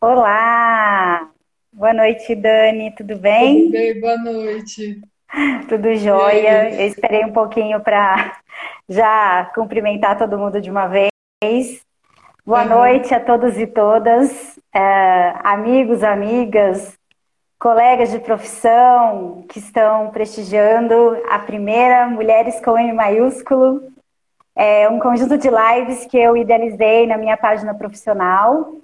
Olá! Boa noite, Dani, tudo bem? Tudo bem, boa noite. Tudo jóia. Eu esperei um pouquinho para já cumprimentar todo mundo de uma vez. Boa uhum. noite a todos e todas, é, amigos, amigas, colegas de profissão que estão prestigiando a primeira Mulheres com M maiúsculo. É um conjunto de lives que eu idealizei na minha página profissional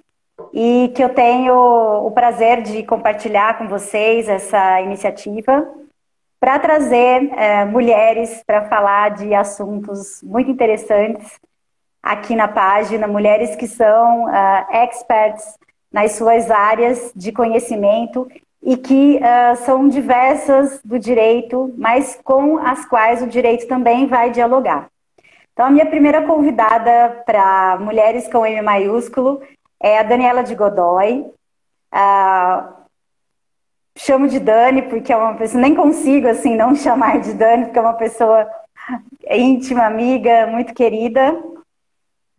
e que eu tenho o prazer de compartilhar com vocês essa iniciativa para trazer é, mulheres para falar de assuntos muito interessantes aqui na página, mulheres que são uh, experts nas suas áreas de conhecimento e que uh, são diversas do direito, mas com as quais o direito também vai dialogar. Então, a minha primeira convidada para Mulheres com M maiúsculo é a Daniela de Godoy. Ah, chamo de Dani porque é uma pessoa, nem consigo assim não chamar de Dani, porque é uma pessoa íntima, amiga, muito querida.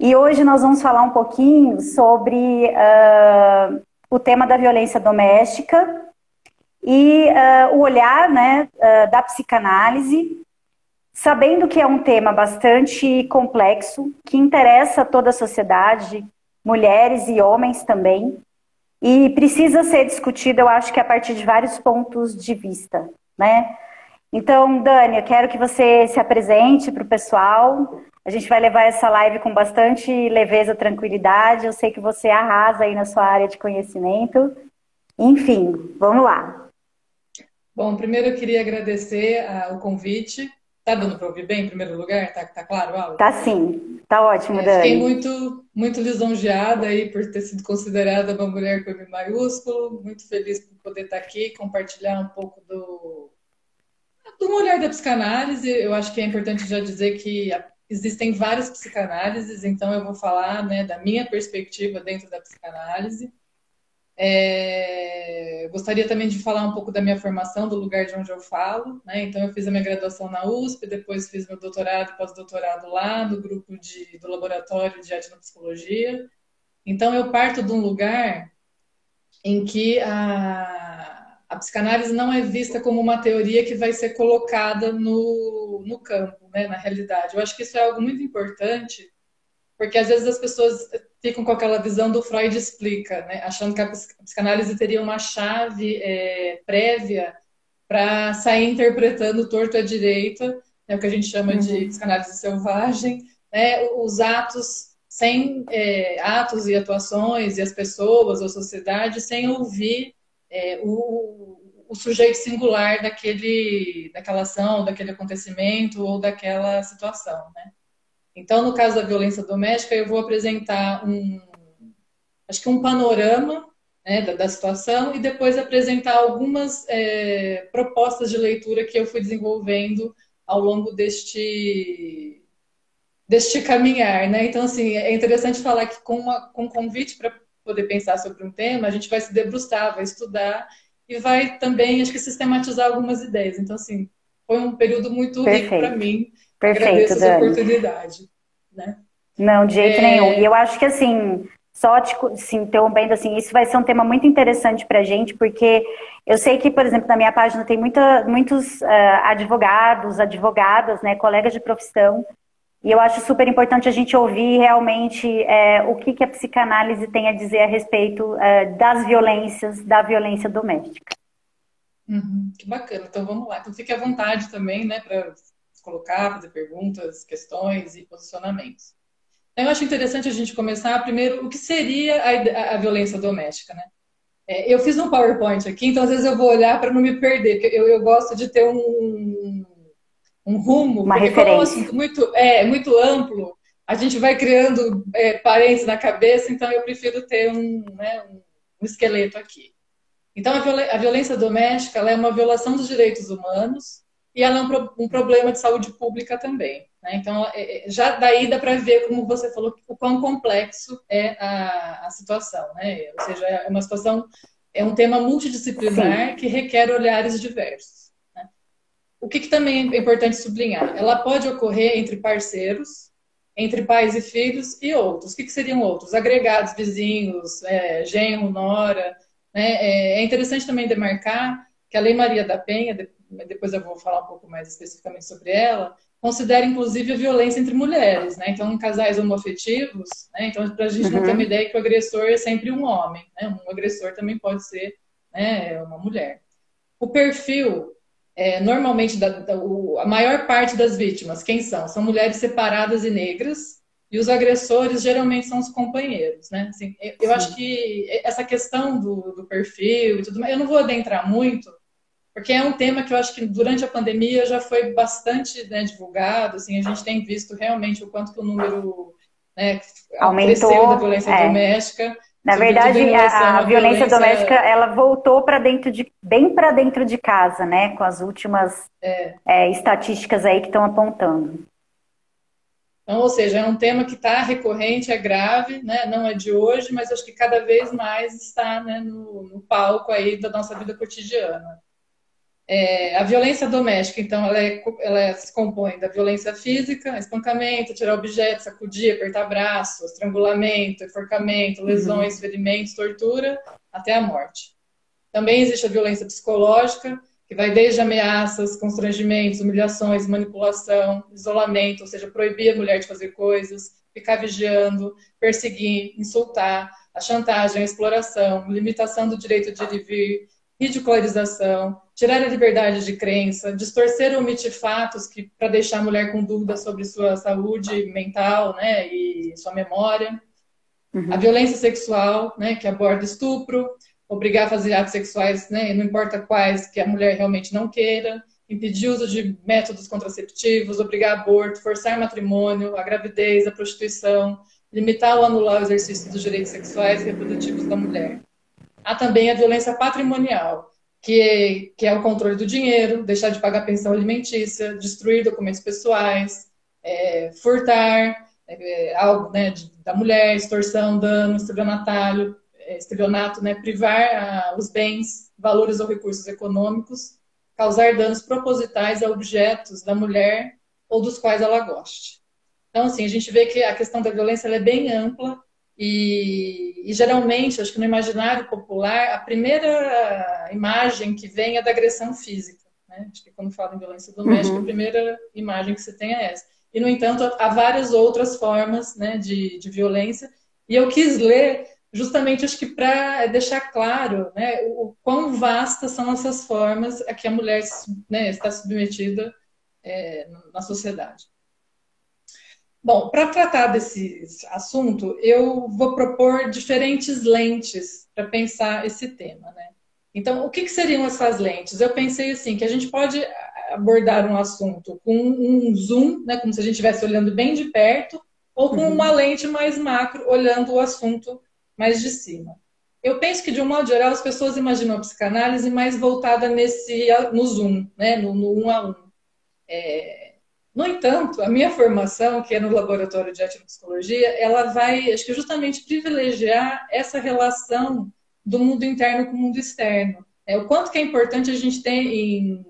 E hoje nós vamos falar um pouquinho sobre uh, o tema da violência doméstica e uh, o olhar né, uh, da psicanálise, sabendo que é um tema bastante complexo, que interessa toda a sociedade, mulheres e homens também, e precisa ser discutido, eu acho que a partir de vários pontos de vista, né? Então, Dani, eu quero que você se apresente para o pessoal. A gente vai levar essa live com bastante leveza, tranquilidade. Eu sei que você arrasa aí na sua área de conhecimento. Enfim, vamos lá. Bom, primeiro eu queria agradecer uh, o convite. Tá dando para ouvir bem, em primeiro lugar? Tá, tá claro áudio? Tá sim. Tá ótimo, é, Dani. Fiquei muito, muito lisonjeada aí por ter sido considerada uma mulher com M maiúsculo. Muito feliz por poder estar aqui, compartilhar um pouco do, do olhar da psicanálise. Eu acho que é importante já dizer que existem várias psicanálises, então eu vou falar né, da minha perspectiva dentro da psicanálise. É, gostaria também de falar um pouco da minha formação, do lugar de onde eu falo. Né? Então, eu fiz a minha graduação na USP, depois fiz meu doutorado e pós-doutorado lá, no grupo de, do laboratório de etnopsicologia. Então, eu parto de um lugar em que a, a psicanálise não é vista como uma teoria que vai ser colocada no, no campo, né? na realidade. Eu acho que isso é algo muito importante, porque às vezes as pessoas ficam com aquela visão do Freud explica, né? achando que a psicanálise teria uma chave é, prévia para sair interpretando torto à direita, né? o que a gente chama uhum. de psicanálise selvagem, né? os atos sem é, atos e atuações e as pessoas ou a sociedade sem ouvir é, o, o sujeito singular daquele, daquela ação, daquele acontecimento ou daquela situação, né? Então, no caso da violência doméstica, eu vou apresentar um, acho que um panorama né, da, da, situação e depois apresentar algumas é, propostas de leitura que eu fui desenvolvendo ao longo deste deste caminhar, né? Então, assim, é interessante falar que com, uma, com um convite para poder pensar sobre um tema, a gente vai se debruçar, vai estudar e vai também, acho que, sistematizar algumas ideias. Então, assim, foi um período muito Perfeito. rico para mim Perfeito, Agradeço essa Dani. oportunidade. Né? Não, de jeito é... nenhum. E eu acho que assim, só te assim, interrompendo assim, isso vai ser um tema muito interessante para a gente, porque eu sei que, por exemplo, na minha página tem muita, muitos uh, advogados, advogadas, né, colegas de profissão, e eu acho super importante a gente ouvir realmente é, o que, que a psicanálise tem a dizer a respeito é, das violências, da violência doméstica. Uhum, que bacana. Então vamos lá. Então fique à vontade também, né, para colocar, fazer perguntas, questões e posicionamentos. Então, eu acho interessante a gente começar primeiro o que seria a, a violência doméstica, né? É, eu fiz um PowerPoint aqui, então às vezes eu vou olhar para não me perder, porque eu, eu gosto de ter um, um rumo, Uma porque referência. como é um assunto muito, é, muito amplo, a gente vai criando é, parentes na cabeça, então eu prefiro ter um, né, um esqueleto aqui. Então, a, violência doméstica é uma violação dos direitos humanos e ela é um, um problema de saúde pública também. Né? Então, é, é, já daí dá para ver, como você falou, o quão complexo é a, a situação. Né? Ou seja, é uma situação, é um tema multidisciplinar Sim. que requer olhares diversos. Né? O que, que também é importante sublinhar? Ela pode ocorrer entre parceiros, entre pais e filhos e outros. O que, que seriam outros? Agregados, vizinhos, é, genro, nora. Né? É, é interessante também demarcar que a Lei Maria da Penha, depois eu vou falar um pouco mais especificamente sobre ela, considera inclusive a violência entre mulheres, né? Então, em casais homoafetivos, né? Então, para a gente uhum. não ter uma ideia que o agressor é sempre um homem, né? Um agressor também pode ser né, uma mulher. O perfil, é, normalmente, da, da, o, a maior parte das vítimas, quem são? São mulheres separadas e negras, e os agressores geralmente são os companheiros, né? Assim, eu, eu acho que essa questão do, do perfil e tudo mais, eu não vou adentrar muito, porque é um tema que eu acho que durante a pandemia já foi bastante né, divulgado, assim, a gente tem visto realmente o quanto que o número né, aumentou da violência é. doméstica. Na verdade, a, a violência, violência, doméstica ela voltou para dentro de bem para dentro de casa, né? Com as últimas é. É, estatísticas aí que estão apontando. Então, ou seja, é um tema que está recorrente, é grave, né? Não é de hoje, mas acho que cada vez mais está né, no, no palco aí da nossa vida cotidiana. É, a violência doméstica, então, ela, é, ela, se compõe da violência física, espancamento, tirar objetos, sacudir, apertar braço, estrangulamento, enforcamento, lesões, uhum. ferimentos, tortura, até a morte. Também existe a violência psicológica, que vai desde ameaças, constrangimentos, humilhações, manipulação, isolamento, ou seja, proibir a mulher de fazer coisas, ficar vigiando, perseguir, insultar, a chantagem, a exploração, limitação do direito de ir e vir, ridicularização, tirar a liberdade de crença, distorcer ou omitir fatos que para deixar a mulher com dúvida sobre sua saúde mental, né, e sua memória. Uhum. A violência sexual, né, que aborda estupro, obrigar a fazer atos sexuais, né, não importa quais, que a mulher realmente não queira, impedir o uso de métodos contraceptivos, obrigar aborto, forçar matrimônio, a gravidez, a prostituição, limitar ou anular o exercício dos direitos sexuais e reprodutivos da mulher. Há também a violência patrimonial, que é, que é o controle do dinheiro, deixar de pagar pensão alimentícia, destruir documentos pessoais, é, furtar é, algo né, de, da mulher, extorsão, dano, estelionatário, é, estelionato, né, privar a, os bens, valores ou recursos econômicos, causar danos propositais a objetos da mulher ou dos quais ela goste. Então, assim, a gente vê que a questão da violência é bem ampla e, e, geralmente, acho que no imaginário popular, a primeira imagem que vem é da agressão física. Né? Acho que quando fala em violência doméstica, uhum. a primeira imagem que se tem é essa. E, no entanto, há várias outras formas né, de, de violência. E eu quis ler justamente, acho que para deixar claro né, o, o quão vastas são essas formas a que a mulher né, está submetida é, na sociedade. Bom, para tratar desse assunto, eu vou propor diferentes lentes para pensar esse tema, né? Então, o que, que, seriam essas lentes? Eu pensei assim, que a gente pode abordar um assunto com um zoom, né, como se a gente estivesse olhando bem de perto, ou com uhum. uma lente mais macro, olhando o assunto mais de cima. Eu penso que, de um modo geral, as pessoas imaginam a psicanálise mais voltada nesse, no zoom, né, no, no um a um. É, no entanto, a minha formação, que é no laboratório de etnopsicologia, ela vai, acho que justamente privilegiar essa relação do mundo interno com o mundo externo. É, o quanto que é importante a gente ter em,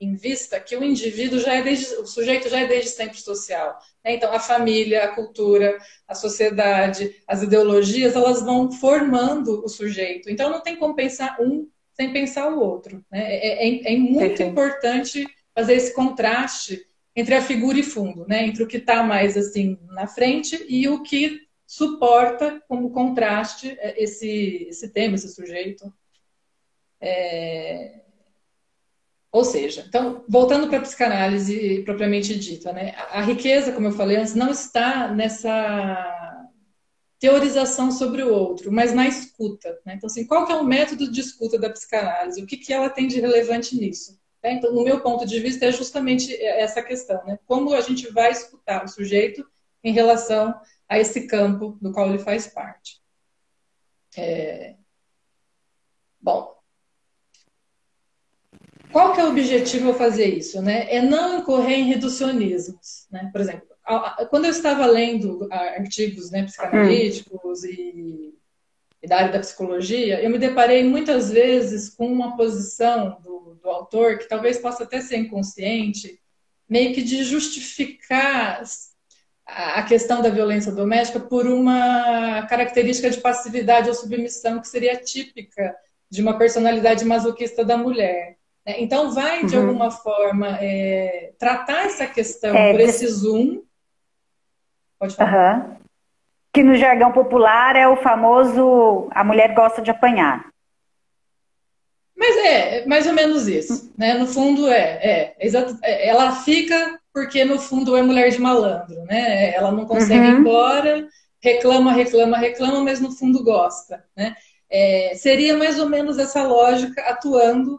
em vista que o indivíduo já é desde, o sujeito já é desde sempre social. Né? Então, a família, a cultura, a sociedade, as ideologias, elas vão formando o sujeito. Então, não tem como pensar um sem pensar o outro. Né? É, é, é muito importante fazer esse contraste entre a figura e fundo, né? Entre o que está mais assim na frente e o que suporta como contraste é, esse, esse tema, esse sujeito. É... Ou seja, então, voltando para a psicanálise propriamente dita, né? A riqueza, como eu falei antes, não está nessa teorização sobre o outro, mas na escuta. Né? Então, assim, qual que é o método de escuta da psicanálise? O que, que ela tem de relevante nisso? É, então, no meu ponto de vista, é justamente essa questão, né? Como a gente vai escutar o sujeito em relação a esse campo do qual ele faz parte. É... Bom, qual que é o objetivo ao fazer isso? Né? É não incorrer em reducionismos. Né? Por exemplo, quando eu estava lendo artigos né, psicanalíticos e, e, da área da psicologia, eu me deparei muitas vezes com uma posição do, do autor, que talvez possa até ser inconsciente, meio que de justificar a questão da violência doméstica por uma característica de passividade ou submissão que seria típica de uma personalidade masoquista da mulher. Né? Então, vai, de uhum. alguma forma, é, tratar essa questão é, por esse zoom. Pode falar. Uhum. Que no jargão popular é o famoso a mulher gosta de apanhar. Mas é, mais ou menos isso. Né? No fundo, é, é, é ela fica porque, no fundo, é mulher de malandro. Né? Ela não consegue uhum. ir embora, reclama, reclama, reclama, mas no fundo gosta. Né? É, seria mais ou menos essa lógica atuando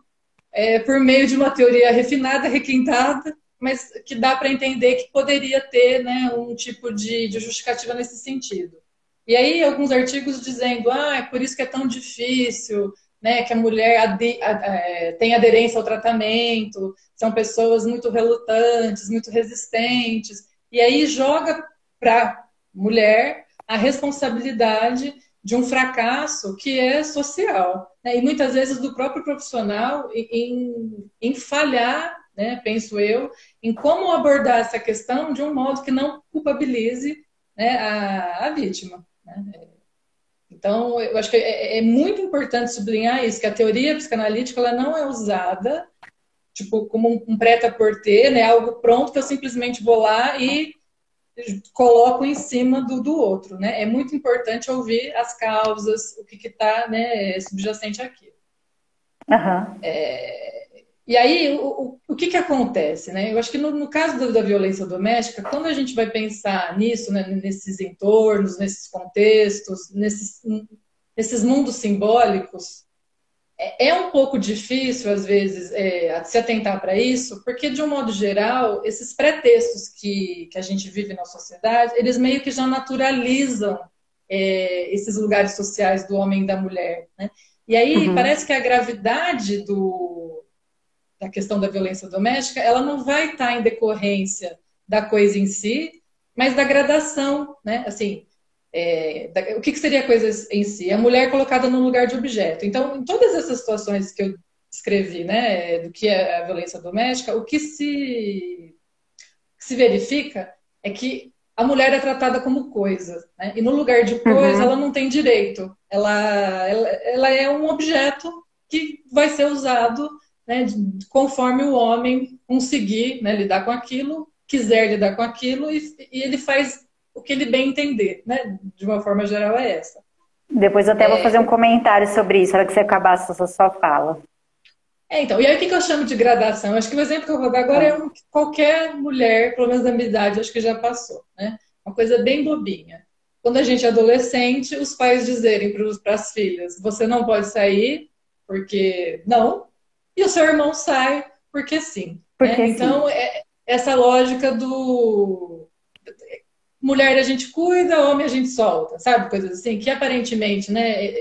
é, por meio de uma teoria refinada, requintada, mas que dá para entender que poderia ter né, um tipo de, de, justificativa nesse sentido. E aí, alguns artigos dizendo, ah, é por isso que é tão difícil, né, que a mulher ade é, tem aderência ao tratamento, são pessoas muito relutantes, muito resistentes, e aí joga para a mulher a responsabilidade de um fracasso que é social. Né? E muitas vezes do próprio profissional em, em falhar, né, penso eu, em como abordar essa questão de um modo que não culpabilize né, a, a vítima. Né? Então, eu acho que é, é, muito importante sublinhar isso, que a teoria psicanalítica ela não é usada tipo como um, um prêt-à-porter, né, algo pronto que eu simplesmente vou lá e coloco em cima do, do outro, né? É muito importante ouvir as causas, o que está né, subjacente aqui. Uhum. É, e aí, o, o, o, que, que acontece? Né? Eu acho que no, no caso da, da, violência doméstica, quando a gente vai pensar nisso, né, nesses entornos, nesses contextos, nesses, nesses mundos simbólicos, é, é um pouco difícil, às vezes, é, se atentar para isso, porque, de um modo geral, esses pretextos que, que a gente vive na sociedade, eles meio que já naturalizam é, esses lugares sociais do homem e da mulher. Né? E aí, uhum. parece que a gravidade do, da questão da violência doméstica, ela não vai estar em decorrência da coisa em si, mas da gradação, né? Assim, é, da, o que, que, seria a coisa em si? A mulher colocada no lugar de objeto. Então, em todas essas situações que eu descrevi, né, do que é a violência doméstica, o que se, que se verifica é que a mulher é tratada como coisa, né? e no lugar de coisa uhum. ela não tem direito. Ela, ela, ela, é um objeto que vai ser usado né, conforme o homem conseguir né, lidar com aquilo, quiser lidar com aquilo, e, e ele faz o que ele bem entender, né? De uma forma geral é essa. Depois eu até é... vou fazer um comentário sobre isso, na hora que você acabar a sua fala. É, então, e aí o que eu chamo de gradação? Acho que o exemplo que eu vou dar agora é um que qualquer mulher, pelo menos da minha idade, acho que já passou, né? Uma coisa bem bobinha. Quando a gente é adolescente, os pais dizerem para as filhas, você não pode sair porque não, e o seu irmão sai porque sim. Porque né? Então, é essa lógica do mulher a gente cuida, homem a gente solta, sabe? Coisas assim, que aparentemente né,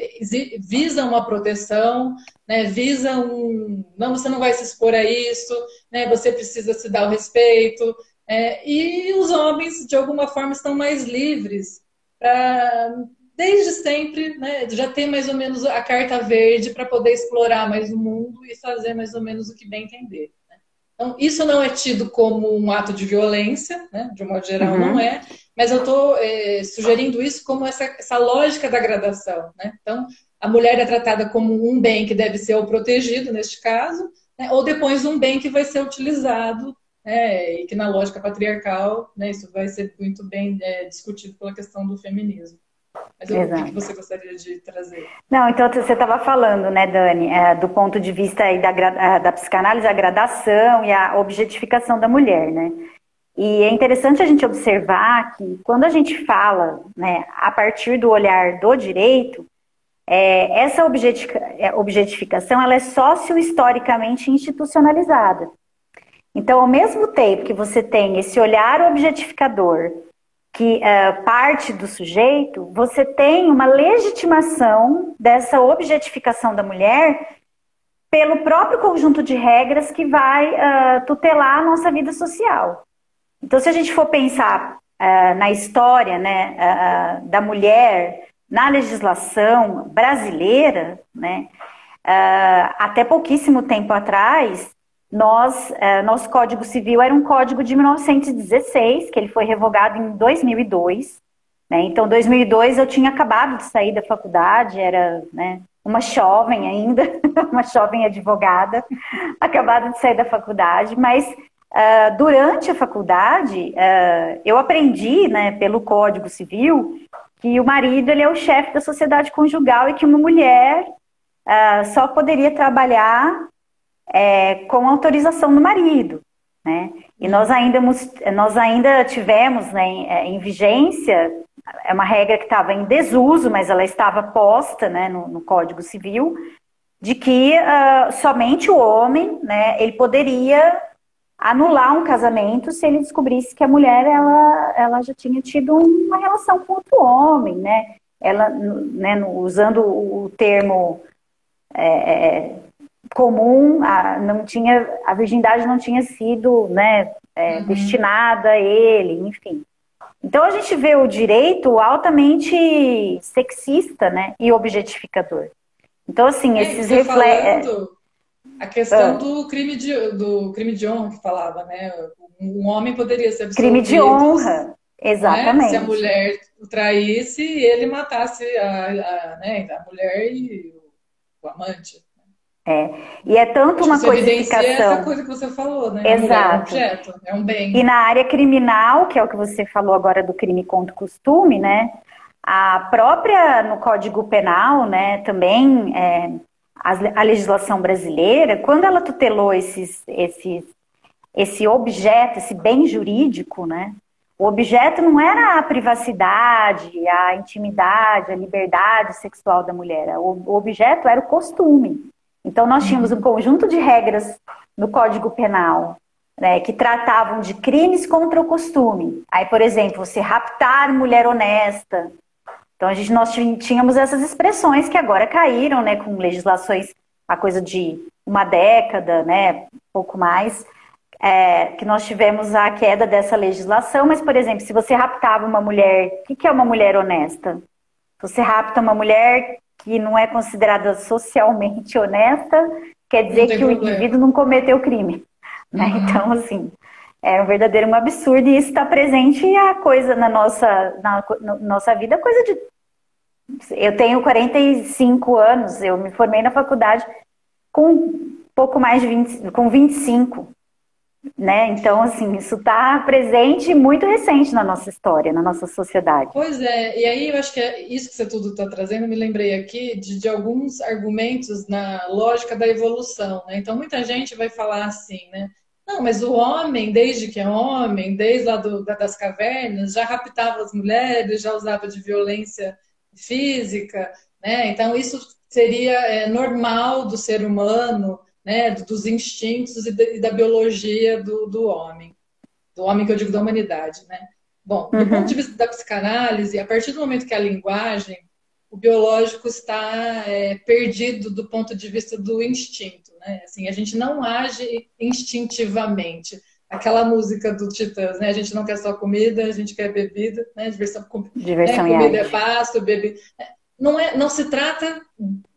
visa uma proteção, né, visa um. Não, você não vai se expor a isso, né, você precisa se dar o respeito. É, e os homens, de alguma forma, estão mais livres para, desde sempre, né, já ter mais ou menos a carta verde para poder explorar mais o mundo e fazer mais ou menos o que bem entender. Então, isso não é tido como um ato de violência, né? de um modo geral uhum. não é, mas eu estou é, sugerindo isso como essa, essa lógica da gradação. Né? Então, a mulher é tratada como um bem que deve ser o protegido, neste caso, né? ou depois um bem que vai ser utilizado, né? e que na lógica patriarcal, né? isso vai ser muito bem é, discutido pela questão do feminismo. Mas eu, o que você gostaria de trazer? Não, então você estava falando, né, Dani, é, do ponto de vista da, é, da psicanálise, a gradação e a objetificação da mulher, né? E é interessante a gente observar que quando a gente fala, né, a partir do olhar do direito, é, essa é, objetificação ela é sócio-historicamente institucionalizada. Então, ao mesmo tempo que você tem esse olhar objetificador que uh, parte do sujeito, você tem uma legitimação dessa objetificação da mulher pelo próprio conjunto de regras que vai uh, tutelar a nossa vida social. Então, se a gente for pensar uh, na história né, da mulher na legislação brasileira, né, até pouquíssimo tempo atrás, nós, nosso Código Civil era um código de 1916, que ele foi revogado em 2002. Né, então, 2002 eu tinha acabado de sair da faculdade, era né, uma jovem ainda, uma jovem advogada, acabada de sair da faculdade, mas uh, durante a faculdade uh, eu aprendi, né, pelo Código Civil, que o marido ele é o chefe da sociedade conjugal e que uma mulher uh, só poderia trabalhar é, com autorização do marido. Né? E nós ainda, nós ainda tivemos né, em, é, em vigência é uma regra que estava em desuso, mas ela estava posta né, no, no Código Civil, de que uh, somente o homem, né, ele poderia anular um casamento se ele descobrisse que a mulher ela, ela já tinha tido uma relação com outro homem, né? Ela, né, usando o termo é, é, comum, a, não tinha, a virgindade não tinha sido né, é, uhum. destinada a ele, enfim. Então a gente vê o direito altamente sexista, né, e objetificador. Então assim, é, esses reflexos a questão ah. do crime de do crime de honra que falava, né? Um homem poderia ser. Crime de honra, exatamente. Né? Se a mulher o traísse e ele matasse a, a, né, a mulher e o amante. É. E é tanto Acho uma codificação. essa coisa que você falou, né? Exato. É um objeto, é um bem. E na área criminal, que é o que você falou agora do crime contra o costume, né? A própria no Código Penal, né? Também é, a, a legislação brasileira, quando ela tutelou esses, esses, esse objeto, esse bem jurídico, né? O objeto não era a privacidade, a intimidade, a liberdade sexual da mulher. O objeto era o costume. Então, nós tínhamos um conjunto de regras no Código Penal né, que tratavam de crimes contra o costume. Aí, por exemplo, você raptar mulher honesta. Então, a gente, nós tínhamos essas expressões que agora caíram né, com legislações, a coisa de uma década, né, pouco mais, é, que nós tivemos a queda dessa legislação. Mas, por exemplo, se você raptava uma mulher, o que é uma mulher honesta? Você rapta uma mulher que não é considerada socialmente honesta, quer dizer que problema. o indivíduo não cometeu crime. Né? Uhum. Então, assim, é um verdadeiro um absurdo e isso está presente a coisa na nossa, na, na nossa vida, coisa de. Eu tenho 45 anos, eu me formei na faculdade com pouco mais de 20, com 25 né? Então, assim, isso está presente muito recente na nossa história, na nossa sociedade. Pois é, e aí eu acho que é isso que você tudo está trazendo, me lembrei aqui de, de, alguns argumentos na lógica da evolução, né? Então, muita gente vai falar assim, né? Não, mas o homem, desde que é homem, desde lá do, das cavernas, já raptava as mulheres, já usava de violência física, né? Então, isso seria é, normal do ser humano, né, dos instintos e da, biologia do, do homem, do homem que eu digo da humanidade, né? Bom, do uhum. ponto de vista da psicanálise, a partir do momento que a linguagem, o biológico está é, perdido do ponto de vista do instinto, né? Assim, a gente não age instintivamente. Aquela música do Titãs, né? A gente não quer só comida, a gente quer bebida, né? Diversão, Diversão né? comida é pasto, bebida. Não, é, não se trata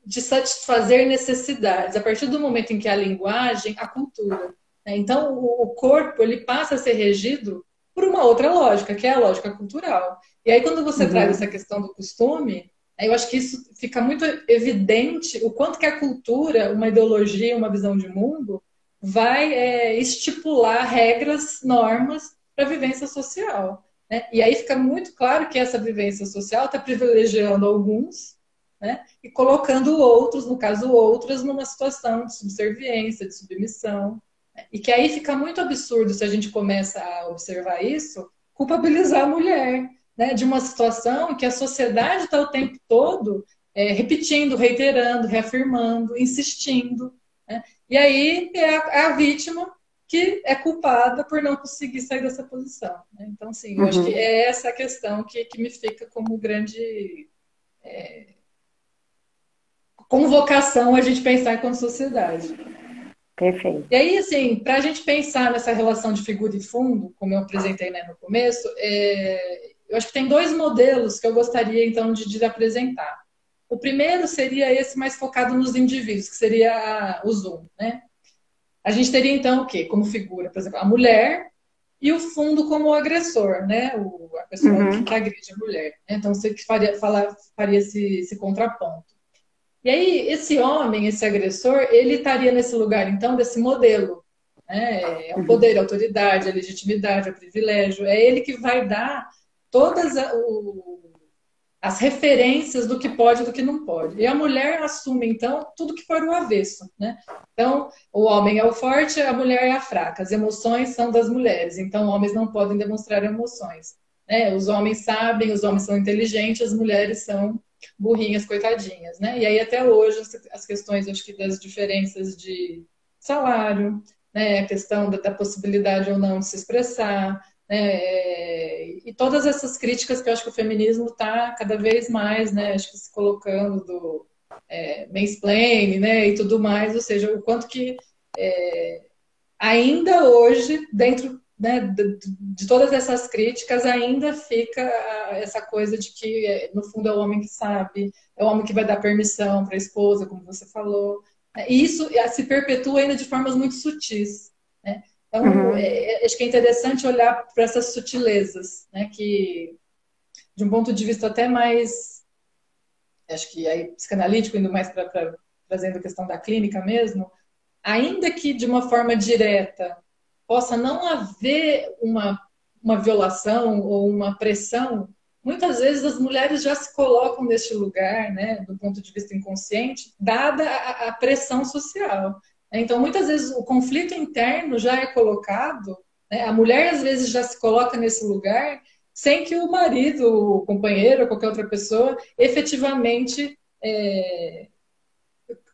de satisfazer necessidades, a partir do momento em que a linguagem, a cultura. Né? Então, o corpo ele passa a ser regido por uma outra lógica, que é a lógica cultural. E aí, quando você uhum. traz essa questão do costume, né, eu acho que isso fica muito evidente o quanto que a cultura, uma ideologia, uma visão de mundo, vai é, estipular regras, normas para a vivência social. Né? E aí fica muito claro que essa vivência social está privilegiando alguns né? E colocando outros, no caso outras, numa situação de subserviência, de submissão. Né? E que aí fica muito absurdo se a gente começa a observar isso, culpabilizar a mulher, né? De uma situação que a sociedade está o tempo todo é, repetindo, reiterando, reafirmando, insistindo. Né? E aí é a, é a, vítima que é culpada por não conseguir sair dessa posição. Né? Então, sim, eu uhum. acho que é essa a questão que, que me fica como grande é, convocação a gente pensar enquanto sociedade. Perfeito. E aí, assim, para a gente pensar nessa relação de figura e fundo, como eu apresentei né, no começo, é, eu acho que tem dois modelos que eu gostaria, então, de, de apresentar. O primeiro seria esse mais focado nos indivíduos, que seria o Zoom, né? A gente teria, então, o quê? Como figura, por exemplo, a mulher e o fundo como o agressor, né? O, a pessoa uhum. que agride a mulher. Né? Então, você faria, falar, faria esse, esse contraponto. E aí, esse homem, esse agressor, ele estaria nesse lugar, então, desse modelo. Né? É o poder, a autoridade, a legitimidade, o privilégio. É ele que vai dar todas o, as referências do que pode e do que não pode. E a mulher assume, então, tudo que for o avesso. Né? Então, o homem é o forte, a mulher é a fraca. As emoções são das mulheres, então homens não podem demonstrar emoções. Né? Os homens sabem, os homens são inteligentes, as mulheres são burrinhas, coitadinhas. Né? E aí, até hoje, as questões, acho que, das diferenças de salário, né? a questão da, da possibilidade ou não de se expressar, é, e todas essas críticas que eu acho que o feminismo está cada vez mais, né, acho que se colocando do é, mansplaining, né, e tudo mais, ou seja, o quanto que é, ainda hoje, dentro né, de, de, todas essas críticas, ainda fica essa coisa de que, é, no fundo, é o homem que sabe, é o homem que vai dar permissão para a esposa, como você falou. E isso se perpetua ainda de formas muito sutis. Né? Então, uhum. é, acho que é interessante olhar para essas sutilezas, né? Que, de um ponto de vista até mais, acho que aí psicanalítico, indo mais para trazendo a questão da clínica mesmo, ainda que de uma forma direta possa não haver uma, uma violação ou uma pressão, muitas vezes as mulheres já se colocam neste lugar, né, do ponto de vista inconsciente, dada a, a pressão social. Então, muitas vezes, o conflito interno já é colocado, né? a mulher às vezes já se coloca nesse lugar sem que o marido, o companheiro, qualquer outra pessoa, efetivamente é,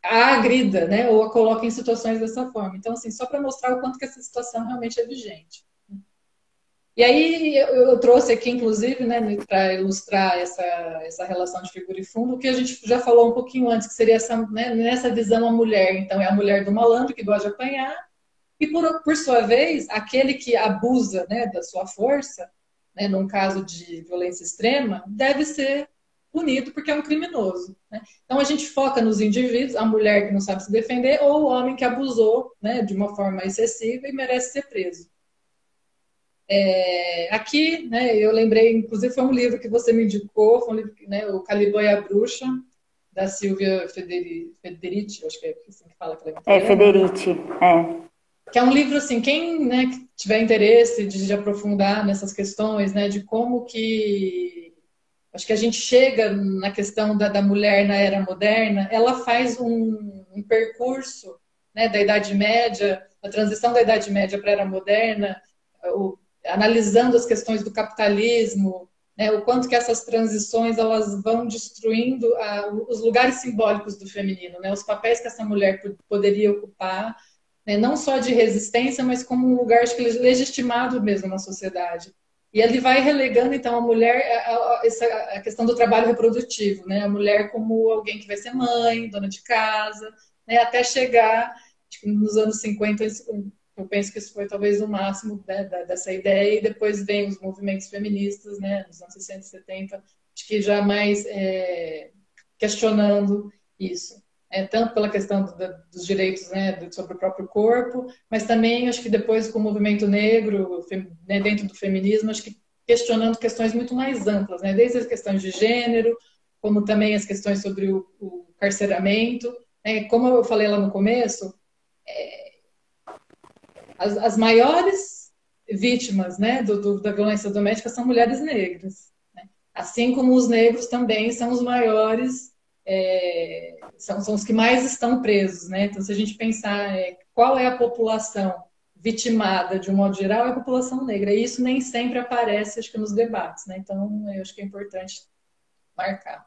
a agrida, né? ou a coloque em situações dessa forma. Então, assim, só para mostrar o quanto que essa situação realmente é vigente. E aí eu trouxe aqui, inclusive, né, para ilustrar essa, essa relação de figura e fundo, o que a gente já falou um pouquinho antes, que seria essa, né, nessa visão a mulher. Então, é a mulher do malandro que gosta de apanhar, e por, por sua vez, aquele que abusa né, da sua força, né, num caso de violência extrema, deve ser punido porque é um criminoso. Né? Então a gente foca nos indivíduos, a mulher que não sabe se defender ou o homem que abusou né, de uma forma excessiva e merece ser preso. É, aqui, né, eu lembrei, inclusive foi um livro que você me indicou, foi um livro, né, o Caliban e a Bruxa, da Silvia Federici, acho que é assim que fala. Que ela é, é Federici, é. Que é um livro, assim, quem né, tiver interesse de, de aprofundar nessas questões, né, de como que acho que a gente chega na questão da, da mulher na era moderna, ela faz um, um percurso né, da Idade Média, a transição da Idade Média para a era moderna, o, analisando as questões do capitalismo, né, o quanto que essas transições elas vão destruindo a, os lugares simbólicos do feminino, né, os papéis que essa mulher poderia ocupar, né, não só de resistência, mas como um lugar acho que, legitimado mesmo na sociedade. E ele vai relegando então a mulher a, a, a, questão do trabalho reprodutivo, né, a mulher como alguém que vai ser mãe, dona de casa, né, até chegar nos anos 50 eu penso que isso foi talvez o máximo né, dessa ideia, e depois vem os movimentos feministas, né, nos anos 60 e 70, acho que já mais é, questionando isso. É, tanto pela questão do, dos direitos né, sobre o próprio corpo, mas também acho que depois com o movimento negro, né, dentro do feminismo, acho que questionando questões muito mais amplas, né, desde as questões de gênero, como também as questões sobre o, o carceramento. Né, como eu falei lá no começo, é, as, as maiores vítimas né, do, do, da violência doméstica são mulheres negras. Né? Assim como os negros também são os maiores, é, são, são os que mais estão presos. Né? Então, se a gente pensar é, qual é a população vitimada de um modo geral, é a população negra. E isso nem sempre aparece, acho que, nos debates. Né? Então, eu acho que é importante marcar.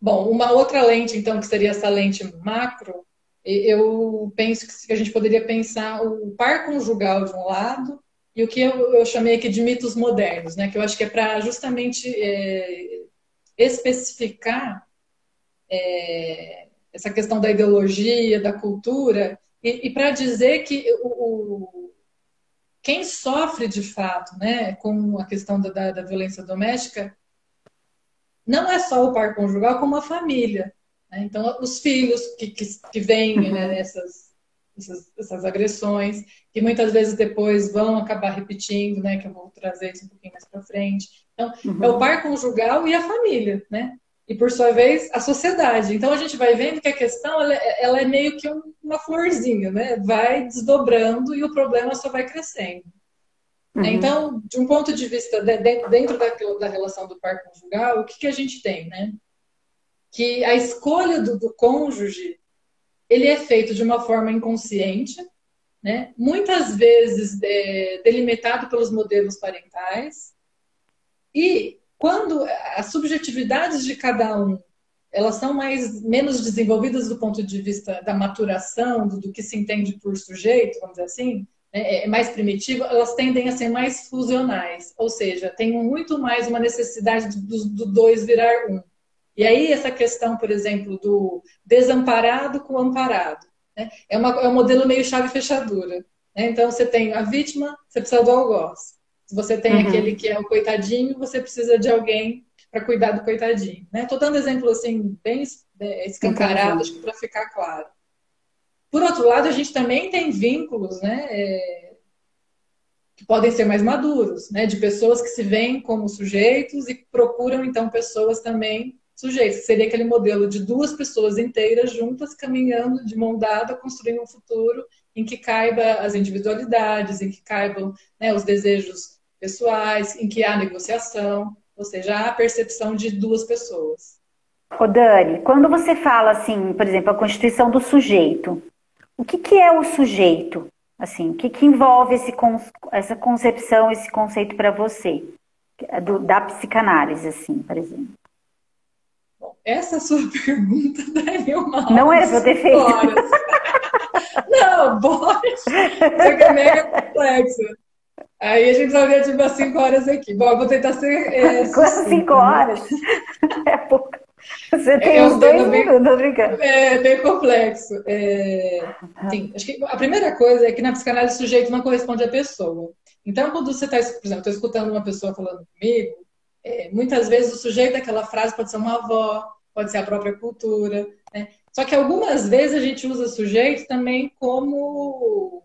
Bom, uma outra lente, então, que seria essa lente macro, eu penso que a gente poderia pensar o par conjugal de um lado e o que eu, eu chamei aqui de mitos modernos, né? Que eu acho que é para justamente é, especificar é, essa questão da ideologia, da cultura, e, e para dizer que o, o, quem sofre de fato né, com a questão da, da, violência doméstica não é só o par conjugal, como a família. Né? Então, os filhos que, que, que veem né, uhum. essas, essas, essas, agressões, que muitas vezes depois vão acabar repetindo, né? Que eu vou trazer isso um pouquinho mais para frente. Então, uhum. é o par conjugal e a família, né? E, por sua vez, a sociedade. Então, a gente vai vendo que a questão ela, ela é meio que uma florzinha, né? Vai desdobrando e o problema só vai crescendo. Uhum. Então, de um ponto de vista de, de, dentro daquilo, da relação do par conjugal, o que, que a gente tem, né? Que a escolha do, do cônjuge ele é feito de uma forma inconsciente, né? Muitas vezes é, delimitado pelos modelos parentais e quando as subjetividades de cada um elas são mais menos desenvolvidas do ponto de vista da maturação, do, do que se entende por sujeito, vamos dizer assim, né, é, é mais primitivo, elas tendem a ser mais fusionais, ou seja, tem muito mais uma necessidade do, do dois virar um. E aí essa questão, por exemplo, do desamparado com amparado, né, é, uma, é um modelo meio chave fechadura. Né? Então você tem a vítima, você precisa do algoz. Se você tem uhum. aquele que é o coitadinho, você precisa de alguém para cuidar do coitadinho. Estou né? dando exemplo assim, bem é, escancarado, para ficar claro. Por outro lado, a gente também tem vínculos, né? É, que podem ser mais maduros, né? De pessoas que se veem como sujeitos e procuram, então, pessoas também sujeitos. Seria aquele modelo de duas pessoas inteiras juntas caminhando de mão dada, construindo um futuro em que caiba as individualidades, em que caibam né, os desejos pessoais, em que há negociação, ou seja, há a percepção de duas pessoas. Ô Dani, quando você fala assim, por exemplo, a constituição do sujeito, o que, que é o sujeito? Assim, o que, que envolve esse, essa concepção, esse conceito para você? Do, da psicanálise, assim, por exemplo. Bom, essa sua pergunta daria uma Não é eu ter feito. Não, pode. É mega complexo. Aí a gente só ver tipo as 5 horas aqui. Bom, eu vou tentar ser. É, 5 horas? É pouco. Você tem é, uns dois minutos, tô brincando. É bem complexo. É, sim, acho que a primeira coisa é que na psicanálise o sujeito não corresponde à pessoa. Então, quando você está, por exemplo, estou escutando uma pessoa falando comigo, é, muitas vezes o sujeito daquela frase pode ser uma avó, pode ser a própria cultura. Né? Só que algumas vezes a gente usa sujeito também como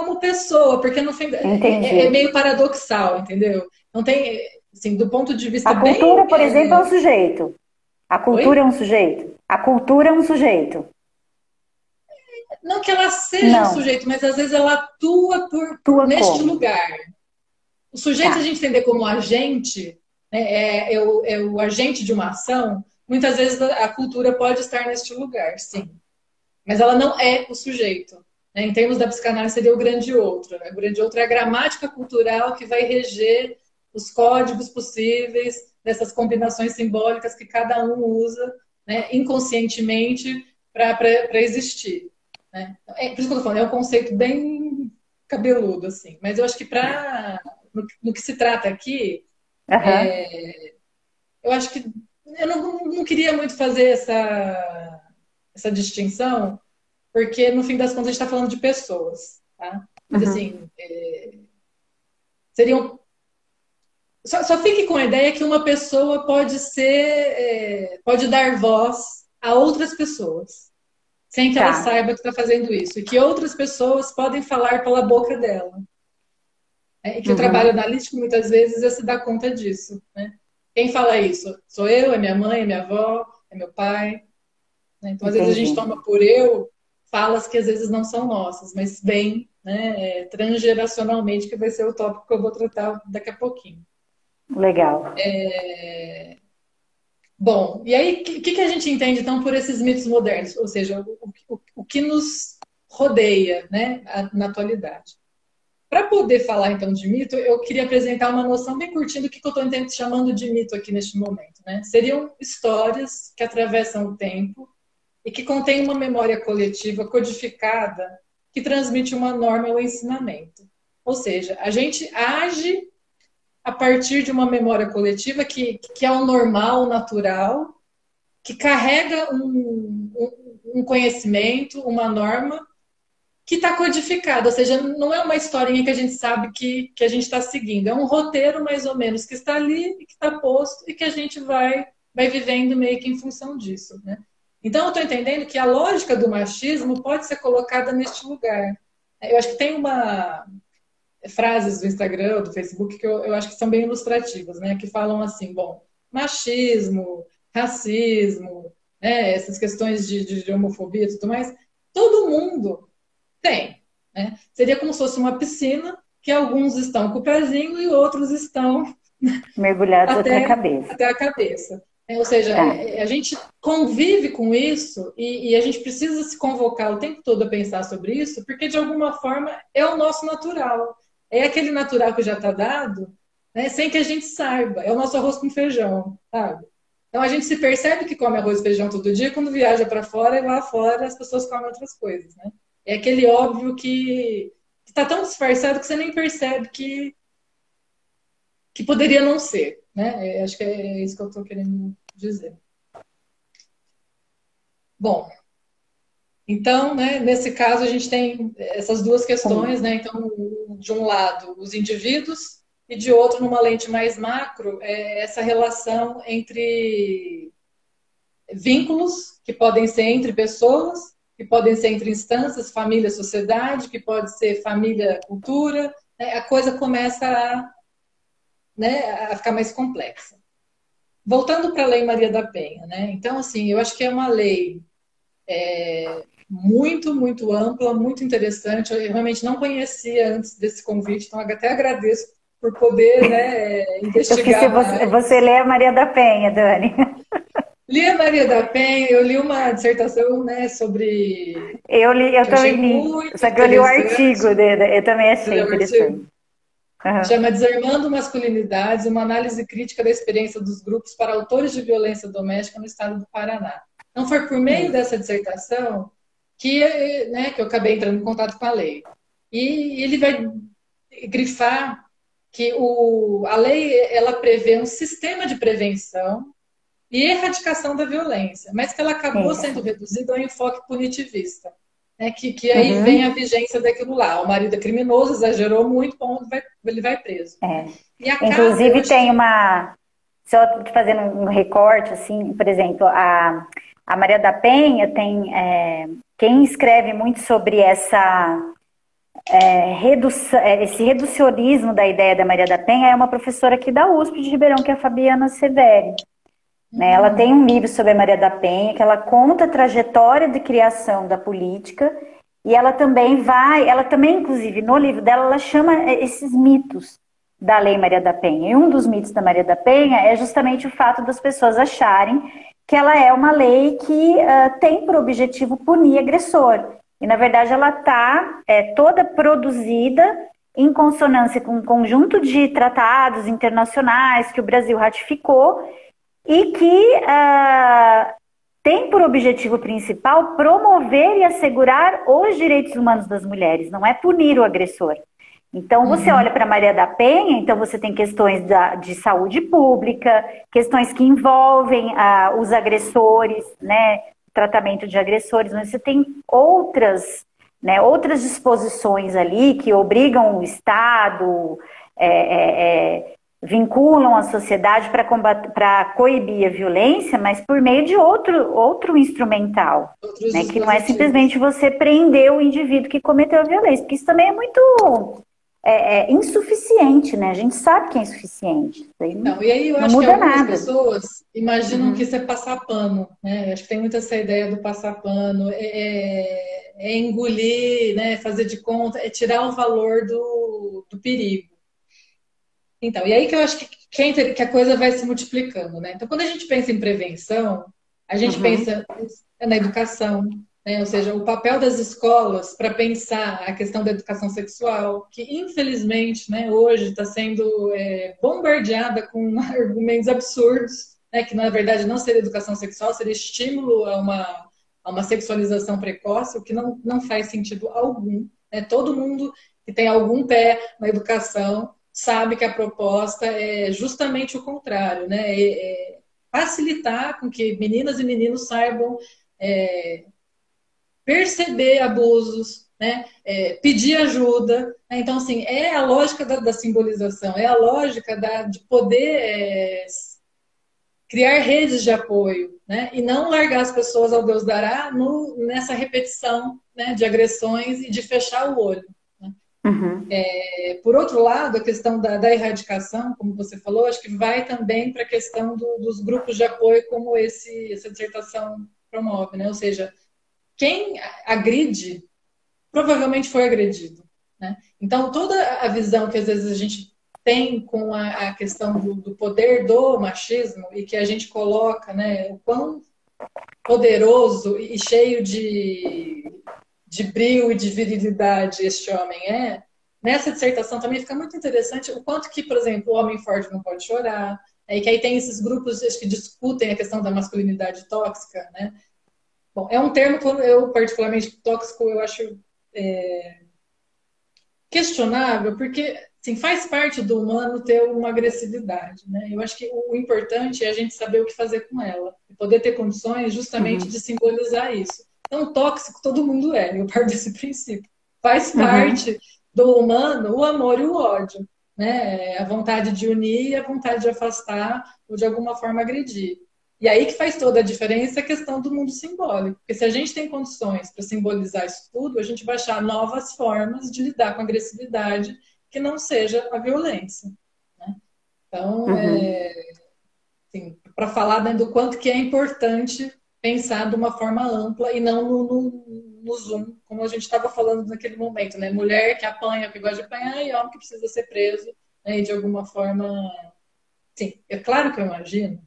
como pessoa, porque no fim é, é, meio paradoxal, entendeu? Não tem, assim, do ponto de vista A cultura, bem, por é... exemplo, é um sujeito. A cultura Oi? é um sujeito. A cultura é um sujeito. Não que ela seja Não. um sujeito, mas às vezes ela atua por, neste como? lugar. O sujeito tá. a gente entender como agente, né, é, é, o, é o agente de uma ação, muitas vezes a cultura pode estar neste lugar, sim. Mas ela não é o sujeito. Né? Em termos da psicanálise, seria o grande outro. Né? O grande outro é a gramática cultural que vai reger os códigos possíveis dessas combinações simbólicas que cada um usa né, inconscientemente para existir. Né? É, por isso que eu estou falando, é um conceito bem cabeludo, assim. Mas eu acho que para no, no, que se trata aqui, uhum. é, eu acho que eu não, não queria muito fazer essa, essa distinção, porque no fim das contas a gente está falando de pessoas, tá? Mas uhum. assim, é, seriam. Só, só, fique com a ideia que uma pessoa pode ser, é, pode dar voz a outras pessoas, sem que tá. ela saiba que está fazendo isso, e que outras pessoas podem falar pela boca dela. É, e que uhum. o trabalho analítico muitas vezes é se dar conta disso, né? Quem fala isso? Sou eu, é minha mãe, é minha avó, é meu pai. Né? Então, às Entendi. vezes a gente toma por eu falas que às vezes não são nossas, mas vem né, é, transgeracionalmente, que vai ser o tópico que eu vou tratar daqui a pouquinho. Legal. É... Bom, e aí, o que, que, a gente entende então por esses mitos modernos? Ou seja, o, o, o que nos rodeia né, na atualidade. Para poder falar então de mito, eu queria apresentar uma noção bem curtinha do que eu estou chamando de mito aqui neste momento. Né? Seriam histórias que atravessam o tempo e que contém uma memória coletiva codificada que transmite uma norma ou ensinamento. Ou seja, a gente age a partir de uma memória coletiva que, que é o normal, o natural, que carrega um, um, conhecimento, uma norma que está codificada, ou seja, não é uma historinha que a gente sabe que, que a gente está seguindo, é um roteiro mais ou menos que está ali, que está posto e que a gente vai, vai vivendo meio que em função disso. Né? Então, eu estou entendendo que a lógica do machismo pode ser colocada neste lugar. Eu acho que tem uma frases do Instagram, do Facebook, que eu, eu acho que são bem ilustrativas, né? Que falam assim, bom, machismo, racismo, né? essas questões de, de, de homofobia e tudo mais, todo mundo tem. Né? Seria como se fosse uma piscina que alguns estão com o pezinho e outros estão mergulhados até, até a cabeça. Até a cabeça. É, ou seja, tá. a gente convive com isso e, e, a gente precisa se convocar o tempo todo a pensar sobre isso, porque de alguma forma é o nosso natural. É aquele natural que já está dado, né, sem que a gente saiba. É o nosso arroz com feijão, sabe? Então a gente se percebe que come arroz e feijão todo dia quando viaja para fora e lá fora as pessoas comem outras coisas, né? É aquele óbvio que está tão disfarçado que você nem percebe que que poderia não ser, né? É, acho que é isso que eu estou querendo dizer. Bom, então, né, nesse caso a gente tem essas duas questões, né? Então, de um lado, os indivíduos e de outro, numa lente mais macro, é essa relação entre vínculos que podem ser entre pessoas, que podem ser entre instâncias, família, sociedade, que pode ser família, cultura. Né? A coisa começa a, né, a ficar mais complexa. Voltando para a Lei Maria da Penha, né? Então, assim, eu acho que é uma lei é, muito, muito ampla, muito interessante. Eu realmente não conhecia antes desse convite, então até agradeço por poder né, investigar. Você, você lê a Maria da Penha, Dani. Li a Maria da Penha, eu li uma dissertação né, sobre. Eu li, eu também li. Só que eu li o artigo dele, eu também achei interessante. Uhum. Chama Desarmando Masculinidades, uma análise crítica da experiência dos grupos para autores de violência doméstica no estado do Paraná. Então, foi por meio uhum. dessa dissertação que, né, que eu acabei entrando em contato com a lei. E ele vai grifar que o, a lei ela prevê um sistema de prevenção e erradicação da violência, mas que ela acabou sendo reduzida ao enfoque punitivista. Né, que, que aí uhum. vem a vigência daquilo lá. O marido é criminoso, exagerou muito, ponto, vai, ele vai preso. É. Inclusive tem que... uma. Só fazendo um recorte, assim, por exemplo, a, a Maria da Penha tem. É, quem escreve muito sobre essa. É, redução, é, esse reducionismo da ideia da Maria da Penha é uma professora aqui da USP de Ribeirão, que é a Fabiana Severi. Né? Ela tem um livro sobre a Maria da Penha, que ela conta a trajetória de criação da política, e ela também vai, ela também, inclusive, no livro dela, ela chama esses mitos da Lei Maria da Penha. E um dos mitos da Maria da Penha é justamente o fato das pessoas acharem que ela é uma lei que uh, tem por objetivo punir agressor. E, na verdade, ela está é, toda produzida em consonância com um conjunto de tratados internacionais que o Brasil ratificou e que uh, tem por objetivo principal promover e assegurar os direitos humanos das mulheres, não é punir o agressor. Então, você uhum. olha para Maria da Penha, então você tem questões da, de saúde pública, questões que envolvem uh, os agressores, né, tratamento de agressores, mas você tem outras, né, outras disposições ali que obrigam o Estado, é, é, é, vinculam a sociedade para coibir a violência, mas por meio de outro, outro instrumental, né, que não é simplesmente você prender o indivíduo que cometeu a violência, porque isso também é muito é, é insuficiente, né? A gente sabe que é insuficiente. Não, e aí eu acho que algumas nada. pessoas imaginam uhum. que isso é passar pano, né? Acho que tem muito essa ideia do passar pano, é, é, é engolir, né? Fazer de conta, é tirar o valor do, do perigo. Então, e aí que eu acho que, que a coisa vai se multiplicando, né? Então, quando a gente pensa em prevenção, a gente uhum. pensa na educação, né? Ou seja, o papel das escolas para pensar a questão da educação sexual, que infelizmente né, hoje está sendo é, bombardeada com argumentos absurdos, né, que na verdade não seria educação sexual, seria estímulo a uma, a uma sexualização precoce, o que não, não faz sentido algum. Né? Todo mundo que tem algum pé na educação sabe que a proposta é justamente o contrário, né? É, é facilitar com que meninas e meninos saibam é, perceber abusos, né? É, pedir ajuda. Né? Então, assim, é a lógica da, da simbolização, é a lógica da, de poder é, criar redes de apoio, né? E não largar as pessoas ao Deus dará no, nessa repetição né, de agressões e de fechar o olho. Uhum. É, por outro lado, a questão da, da, erradicação, como você falou, acho que vai também para a questão do, dos grupos de apoio, como esse, essa dissertação promove, né? Ou seja, quem agride provavelmente foi agredido. Né? Então, toda a visão que às vezes a gente tem com a, a questão do, do, poder do machismo e que a gente coloca, né, o quão poderoso e cheio de, de brilho e de virilidade este homem é, nessa dissertação também fica muito interessante o quanto que, por exemplo, o homem forte não pode chorar, né, e que aí tem esses grupos que discutem a questão da masculinidade tóxica, né? Bom, é um termo que eu, particularmente, tóxico, eu acho é, questionável, porque assim, faz parte do humano ter uma agressividade. Né? Eu acho que o importante é a gente saber o que fazer com ela, e poder ter condições justamente uhum. de simbolizar isso. Então, tóxico todo mundo é, eu parto desse princípio. Faz uhum. parte uhum. do humano o amor e o ódio. Né? A vontade de unir e a vontade de afastar ou de alguma forma agredir. E aí que faz toda a diferença a questão do mundo simbólico. Porque se a gente tem condições para simbolizar isso tudo, a gente vai achar novas formas de lidar com a agressividade que não seja a violência. Né? Então, uhum. é, assim, para falar né, do quanto que é importante pensar de uma forma ampla e não no, no, no Zoom, como a gente estava falando naquele momento, né? Mulher que apanha, que gosta de apanhar, e homem que precisa ser preso, né? e de alguma forma. Sim, é claro que eu imagino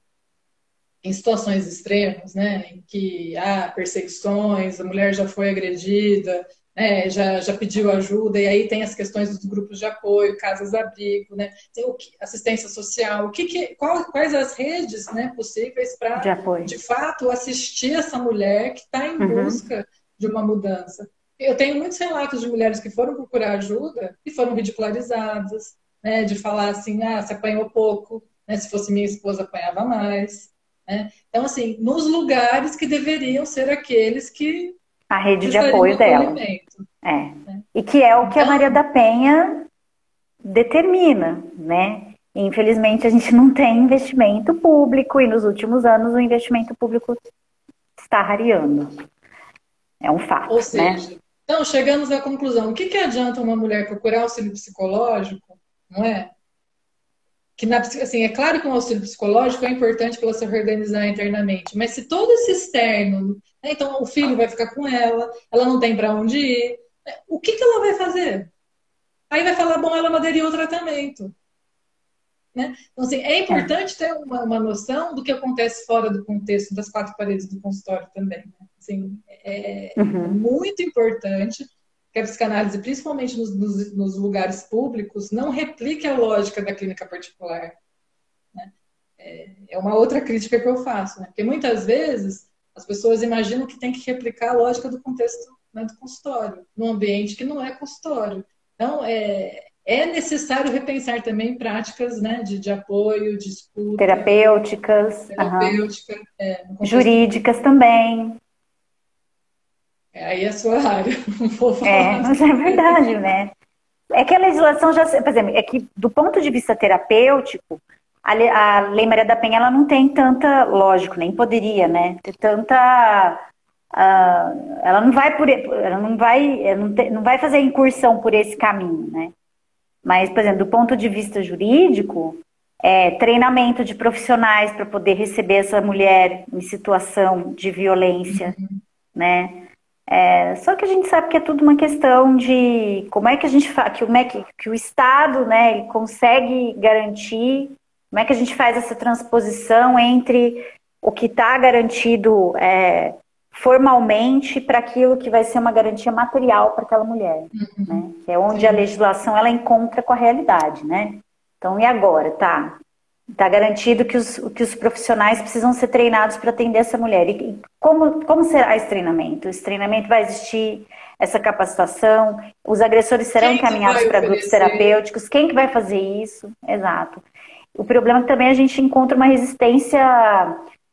em situações extremas, né, em que há perseguições, a mulher já foi agredida, né, já, já pediu ajuda, e aí tem as questões dos grupos de apoio, casas-abrigo, né, que, assistência social, o que, que qual, quais as redes né, possíveis para, de, de, fato, assistir essa mulher que está em uhum. busca de uma mudança. Eu tenho muitos relatos de mulheres que foram procurar ajuda e foram ridicularizadas, né, de falar assim, ah, se apanhou pouco, né, se fosse minha esposa apanhava mais, né? Então, assim, nos lugares que deveriam ser aqueles que. A rede de apoio dela. É. Né? E que é o que então, a Maria da Penha determina, né? Infelizmente, a gente não tem investimento público e nos últimos anos o investimento público está rareando. É um fato. Ou né? seja, né? então chegamos à conclusão: o que, que adianta uma mulher procurar auxílio psicológico, não é? que na, assim, é claro que um auxílio psicológico é importante para ela se reorganizar internamente, mas se todo esse externo, então o filho vai ficar com ela, ela não tem para onde ir, né, o que, que ela vai fazer? Aí vai falar, bom, ela não aderiu ao tratamento. Né? Então, assim, é importante ter uma, uma, noção do que acontece fora do contexto das quatro paredes do consultório também. Né? Assim, é uhum. muito importante que a psicanálise, principalmente nos, nos, nos, lugares públicos, não replique a lógica da clínica particular. Né? É, é, uma outra crítica que eu faço, né? porque muitas vezes as pessoas imaginam que tem que replicar a lógica do contexto né, do consultório, num ambiente que não é consultório. Então, é, é necessário repensar também práticas né, de, de apoio, de escuta. Terapêuticas. Terapêutica, é, Jurídicas também. É, aí é a sua área. Não vou falar. É, mas é verdade, né? É que a legislação já, por exemplo, é que do ponto de vista terapêutico, a, Lei Maria da Penha ela não tem tanta, lógico, nem poderia, né? Ter tanta Uh, ela não vai por ela não vai não, te, não, vai fazer incursão por esse caminho, né? Mas, por exemplo, do ponto de vista jurídico, é, treinamento de profissionais para poder receber essa mulher em situação de violência, uhum. né? É, só que a gente sabe que é tudo uma questão de como é que a gente faz, como é que, que o Estado né, consegue garantir, como é que a gente faz essa transposição entre o que está garantido é, formalmente para aquilo que vai ser uma garantia material para aquela mulher, uhum. né? Que é onde Sim. a legislação ela encontra com a realidade, né? Então, e agora, tá? Está garantido que os, que os profissionais precisam ser treinados para atender essa mulher. E como, como será esse treinamento? Esse treinamento vai existir, essa capacitação? Os agressores serão Quem encaminhados para grupos terapêuticos? Quem que vai fazer isso? Exato. O problema é que também a gente encontra uma resistência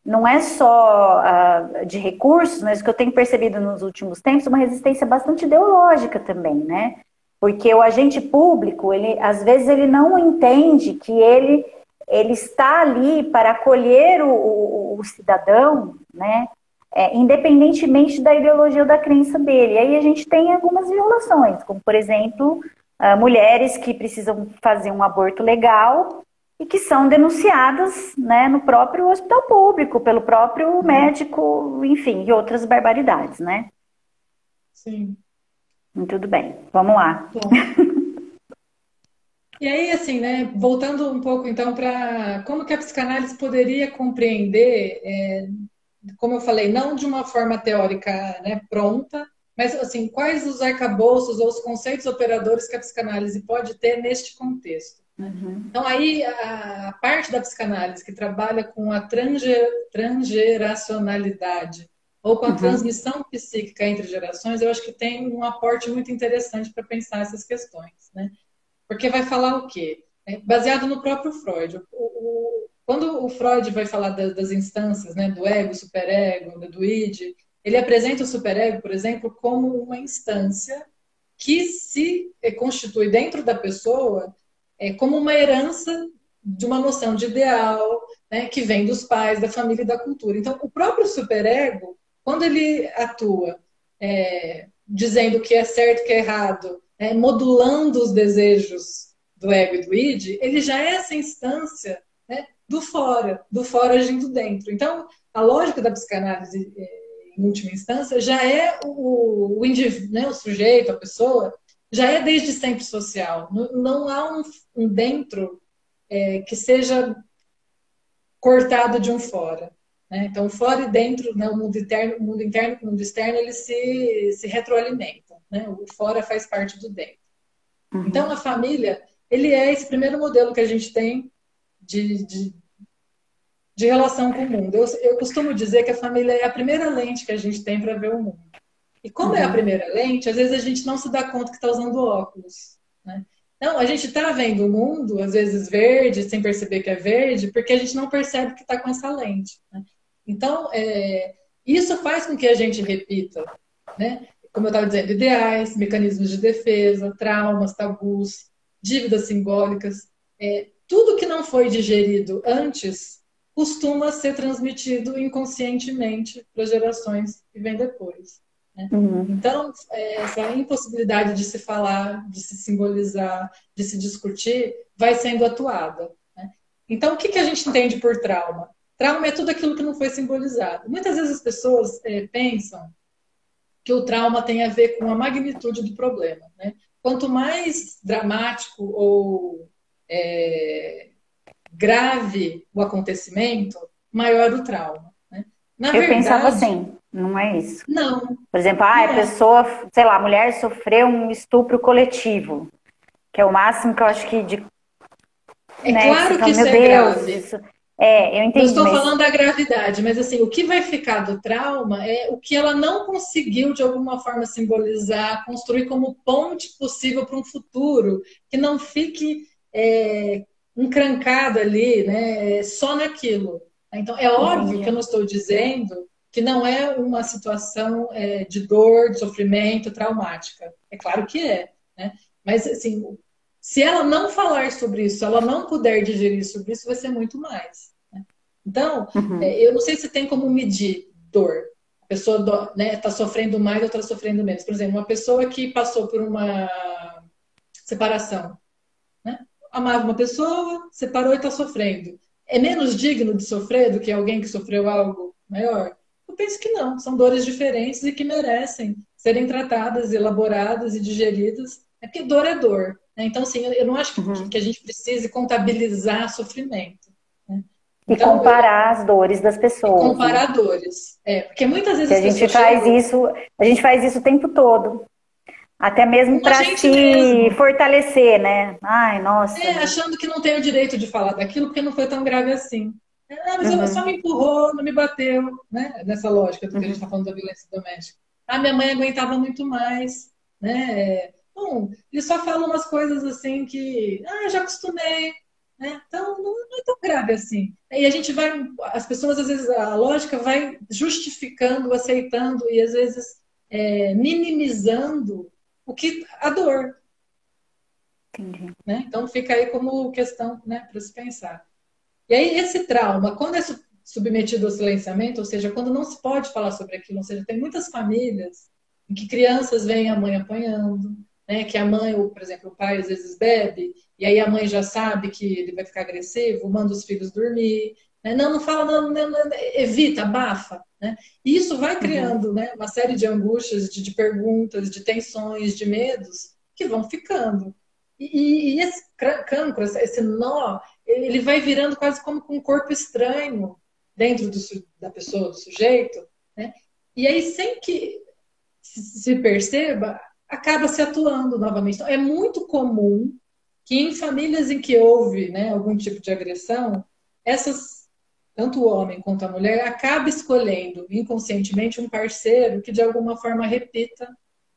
não é só uh, de recursos, mas o que eu tenho percebido nos últimos tempos, uma resistência bastante ideológica também, né? Porque o agente público, ele, às vezes, ele não entende que ele, ele está ali para acolher o, o, o cidadão, né? É, independentemente da ideologia ou da crença dele. E aí a gente tem algumas violações, como, por exemplo, uh, mulheres que precisam fazer um aborto legal e que são denunciadas né, no próprio hospital público, pelo próprio uhum. médico, enfim, e outras barbaridades, né? Sim. Tudo bem, vamos lá. E aí, assim, né, voltando um pouco então para como que a psicanálise poderia compreender, é, como eu falei, não de uma forma teórica né, pronta, mas assim, quais os arcabouços ou os conceitos operadores que a psicanálise pode ter neste contexto? Uhum. Então, aí, a, parte da psicanálise que trabalha com a transger, transgeracionalidade ou com a uhum. transmissão psíquica entre gerações, eu acho que tem um aporte muito interessante para pensar essas questões, né? Porque vai falar o quê? É baseado no próprio Freud. O, o, quando o Freud vai falar das, das instâncias, né, do ego, superego, do id, ele apresenta o superego, por exemplo, como uma instância que se constitui dentro da pessoa é, como uma herança de uma noção de ideal, né, que vem dos pais, da família e da cultura. Então, o próprio superego, quando ele atua é, dizendo o que é certo e que é errado, é, modulando os desejos do ego e do id, ele já é essa instância né, do fora, do fora agindo dentro. Então, a lógica da psicanálise, é, em última instância, já é o, o indivíduo, né, o sujeito, a pessoa, já é desde sempre social. Não, não há um, um dentro é, que seja cortado de um fora. Né? Então, fora e dentro, né, o mundo interno, o mundo interno e o mundo externo, eles se, se retroalimentam. Né? O fora faz parte do dentro. Uhum. Então, a família, ele é esse primeiro modelo que a gente tem de, de, de relação com o mundo. Eu, eu costumo dizer que a família é a primeira lente que a gente tem para ver o mundo. E como uhum. é a uhum. primeira lente, às vezes a gente não se dá conta que está usando óculos. Né? Então, a gente está vendo o mundo, às vezes verde, sem perceber que é verde, porque a gente não percebe que está com essa lente. Né? Então, é, isso faz com que a gente repita, né? como eu estava dizendo, ideais, mecanismos de defesa, traumas, tabus, dívidas simbólicas. É, tudo que não foi digerido antes costuma ser transmitido inconscientemente para gerações que vêm depois. Né? Uhum. Então, é, essa impossibilidade de se falar, de se simbolizar, de se discutir, vai sendo atuada. Né? Então, o que, que a gente entende por trauma? Trauma é tudo aquilo que não foi simbolizado. Muitas vezes as pessoas é, pensam que o trauma tem a ver com a magnitude do problema. Né? Quanto mais dramático ou é, grave o acontecimento, maior o trauma. Né? Na Eu verdade, pensava assim. Não é isso. Não. Por exemplo, ah, a é. pessoa, sei lá, a mulher sofreu um estupro coletivo, que é o máximo que eu acho que de. É né, claro que isso é Deus, grave. Isso... É, eu entendi. Eu estou mas... falando da gravidade, mas assim, o que vai ficar do trauma é o que ela não conseguiu, de alguma forma, simbolizar, construir como ponte possível para um futuro, que não fique é, encrancado ali, né, só naquilo. Então, é óbvio que eu não estou dizendo que não é uma situação é, de dor, de sofrimento, traumática. É claro que é, né? Mas, assim, se ela não falar sobre isso, ela não puder digerir sobre isso, vai ser muito mais. Né? Então, uhum. é, eu não sei se tem como medir dor. A pessoa está né, tá sofrendo mais ou está sofrendo menos. Por exemplo, uma pessoa que passou por uma separação, né? amava uma pessoa, separou e está sofrendo. É menos digno de sofrer do que alguém que sofreu algo maior? Eu penso que não, são dores diferentes e que merecem serem tratadas, elaboradas e digeridas. É porque dor é dor. Né? Então, assim, eu não acho que, uhum. que, a gente precise contabilizar sofrimento. Né? Então, e comparar eu, as dores das pessoas. Comparar né? dores. É, porque muitas vezes a gente faz chegam... isso, a gente faz isso o tempo todo. Até mesmo para se mesmo. fortalecer, né? Ai, nossa. É, achando que não tem o direito de falar daquilo porque não foi tão grave assim. Ah, mas uhum. só me empurrou, não me bateu, né? Nessa lógica do que uhum. a gente está falando da violência doméstica. Ah, minha mãe aguentava muito mais, né? Bom, ele só fala umas coisas assim que, ah, já acostumei, Né? Então, não, não é tão grave assim. E a gente vai, as pessoas, às vezes, a lógica vai justificando, aceitando e, às vezes, é, minimizando o que a dor. Entendi. Né? Então, fica aí como questão né, para se pensar. E aí, esse trauma, quando é submetido ao silenciamento, ou seja, quando não se pode falar sobre aquilo, ou seja, tem muitas famílias em que crianças veem a mãe apanhando, né, que a mãe, ou, por exemplo, o pai às vezes bebe, e aí a mãe já sabe que ele vai ficar agressivo, manda os filhos dormir, né? não, não fala, não, não, não, evita, abafa. Né? E isso vai uhum. criando uhum. né, uma série de angústias, de, de, perguntas, de tensões, de medos que vão ficando. E, e esse cancro, esse nó, ele vai virando quase como com um corpo estranho dentro do, da pessoa, do sujeito. Né? E aí, sem que se perceba, acaba se atuando novamente. Então, é muito comum que em famílias em que houve né, algum tipo de agressão, essas, tanto o homem quanto a mulher, acabe escolhendo inconscientemente um parceiro que de alguma forma repita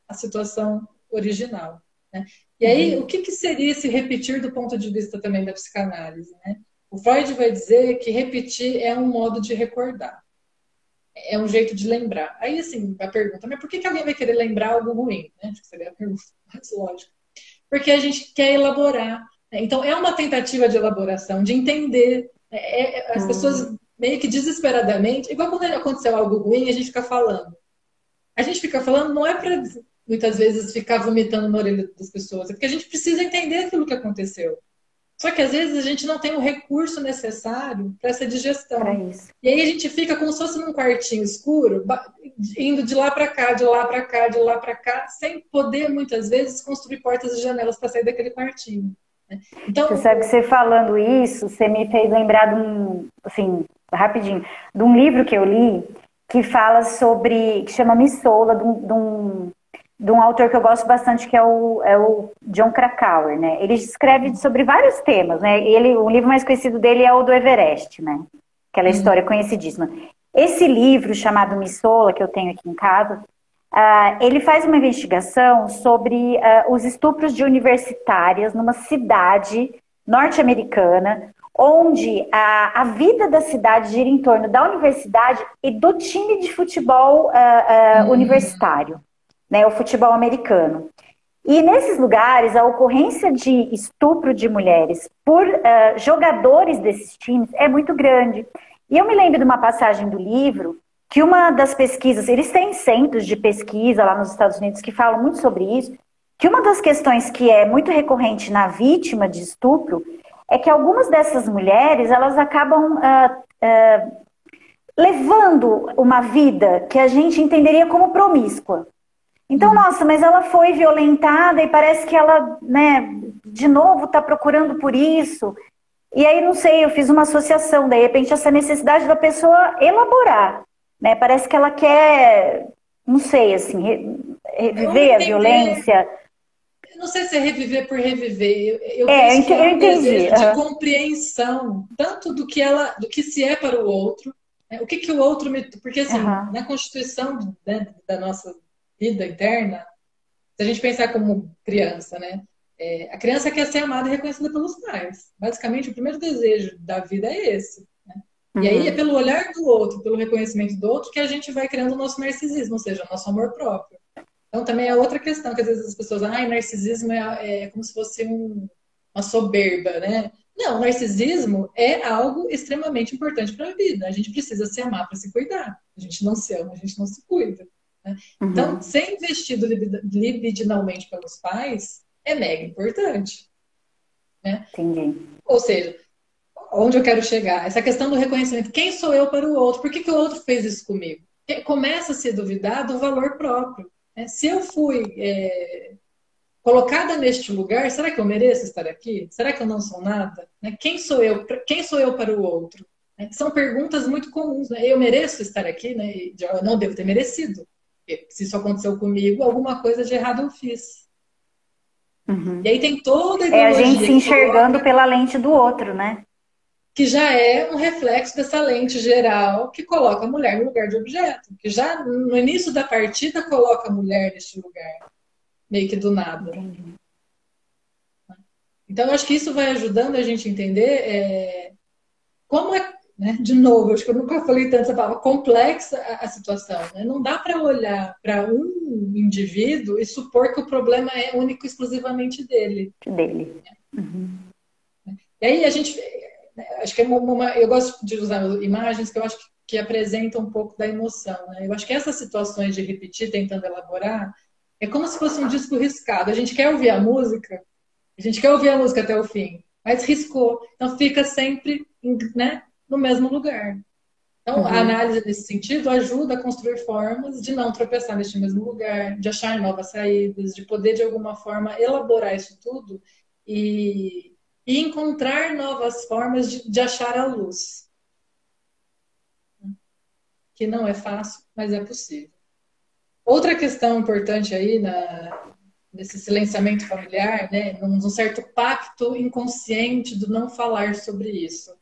a situação original. Né? E aí, uhum. o que, que seria esse repetir do ponto de vista também da psicanálise? Né? O Freud vai dizer que repetir é um modo de recordar é um jeito de lembrar. Aí, assim, a pergunta, mas por que, que alguém vai querer lembrar algo ruim? Né? Acho que seria a pergunta mais lógica. Porque a gente quer elaborar. Né? Então, é uma tentativa de elaboração, de entender. É, é, as pessoas meio que desesperadamente, igual quando aconteceu algo ruim, a gente fica falando. A gente fica falando não é para muitas vezes ficar vomitando na orelha das pessoas, é porque a gente precisa entender aquilo que aconteceu. Só que às vezes a gente não tem o recurso necessário para essa digestão. E aí a gente fica como se fosse num quartinho escuro, indo de lá para cá, de lá para cá, de lá para cá, sem poder muitas vezes construir portas e janelas para sair daquele quartinho. Né? Então, você sabe que você falando isso, você me fez lembrar de um, assim, rapidinho, de um livro que eu li que fala sobre, que chama Missoula, de um, de um de um autor que eu gosto bastante, que é o, é o John Krakauer, né? Ele escreve sobre vários temas, né? Ele, o livro mais conhecido dele é o do Everest, né? Aquela uhum. história conhecidíssima. Esse livro, chamado Missola, que eu tenho aqui em casa, uh, ele faz uma investigação sobre uh, os estupros de universitárias numa cidade norte-americana, onde a, a, vida da cidade gira em torno da universidade e do time de futebol uh, uhum. universitário né, o futebol americano. E nesses lugares, a ocorrência de estupro de mulheres por uh, jogadores desses times é muito grande. E eu me lembro de uma passagem do livro que uma das pesquisas, eles têm centros de pesquisa lá nos Estados Unidos que falam muito sobre isso, que uma das questões que é muito recorrente na vítima de estupro é que algumas dessas mulheres elas acabam uh, uh, levando uma vida que a gente entenderia como promíscua. Então, uhum. nossa, mas ela foi violentada e parece que ela, né, de novo está procurando por isso. E aí, não sei, eu fiz uma associação, de repente, essa necessidade da pessoa elaborar. Né? Parece que ela quer, não sei, assim, reviver a violência. não sei se é reviver por reviver. Eu, eu é, eu, é um entendi. de compreensão, tanto do que ela, do que se é para o outro, né? o que, que o outro me. Porque assim, uhum. na Constituição né, da nossa vida interna, se a gente pensar como criança, né? É, a criança quer ser amada e reconhecida pelos pais. Basicamente, o primeiro desejo da vida é esse. Né? Uhum. E aí uhum. é pelo olhar do outro, pelo reconhecimento do outro, que a gente vai criando o nosso narcisismo, ou seja, o nosso amor próprio. Então, também é outra questão, que às vezes as pessoas, ah, narcisismo é, é como se fosse um, uma soberba, né? Não, narcisismo é algo extremamente importante para a vida. A gente precisa se amar para se cuidar. A gente não se ama, a gente não se cuida. Né? Uhum. Então, ser investido libidinalmente pelos pais é mega importante. Né? Entendi. Ou seja, onde eu quero chegar? Essa questão do reconhecimento. Quem sou eu para o outro? Por que, que o outro fez isso comigo? Começa a se duvidar do valor próprio. Né? Se eu fui é, colocada neste lugar, será que eu mereço estar aqui? Será que eu não sou nada? Né? Quem sou eu? Quem sou eu para o outro? Né? São perguntas muito comuns. Né? Eu mereço estar aqui? Né? Eu não devo ter merecido se isso aconteceu comigo, alguma coisa de errado eu fiz. Uhum. E aí tem toda a É a gente se enxergando coloca, pela lente do outro, né? Que já é um reflexo dessa lente geral que coloca a mulher no lugar de objeto. Que já no início da partida coloca a mulher neste lugar. Meio que do nada. Entendi. Então, eu acho que isso vai ajudando a gente a entender é, como é, né? De novo, acho que eu nunca falei tanto essa palavra, complexa a, a situação. Né? Não dá para olhar para um indivíduo e supor que o problema é único exclusivamente dele. Dele. Uhum. E aí a gente, acho que é uma, uma, eu gosto de usar imagens que eu acho que, que apresentam um pouco da emoção. Né? Eu acho que essas situações de repetir, tentando elaborar, é como se fosse um disco riscado. A gente quer ouvir a música, a gente quer ouvir a música até o fim, mas riscou. Então fica sempre, né? No mesmo lugar. Então, uhum. a análise nesse sentido ajuda a construir formas de não tropeçar neste mesmo lugar, de achar novas saídas, de poder, de alguma forma, elaborar isso tudo e, e encontrar novas formas de, de achar a luz. Que não é fácil, mas é possível. Outra questão importante aí na, nesse silenciamento familiar, né, num certo pacto inconsciente do não falar sobre isso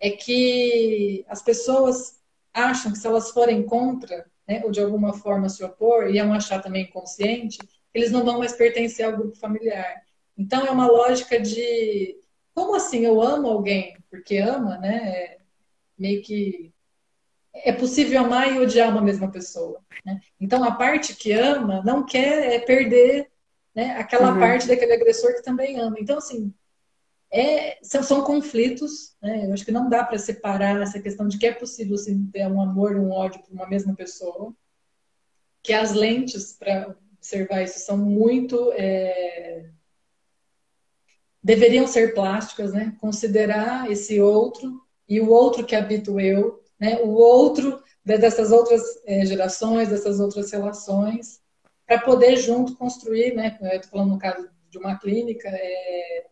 é que as pessoas acham que se elas forem contra, né, ou de alguma forma se opor, e iam achar também inconsciente, eles não vão mais pertencer ao grupo familiar. Então é uma lógica de como assim eu amo alguém porque ama, né? É meio que é possível amar e odiar uma mesma pessoa. Né? Então a parte que ama não quer é perder né, aquela uhum. parte daquele agressor que também ama. Então assim é, são, são, conflitos, né? Eu acho que não dá para separar essa questão de que é possível assim, ter um amor e um ódio por uma mesma pessoa, que as lentes para observar isso são muito é... deveriam ser plásticas, né? Considerar esse outro e o outro que habita o eu, né? O outro dessas outras é, gerações, dessas outras relações, para poder junto construir, né? Estou falando no caso de uma clínica, é,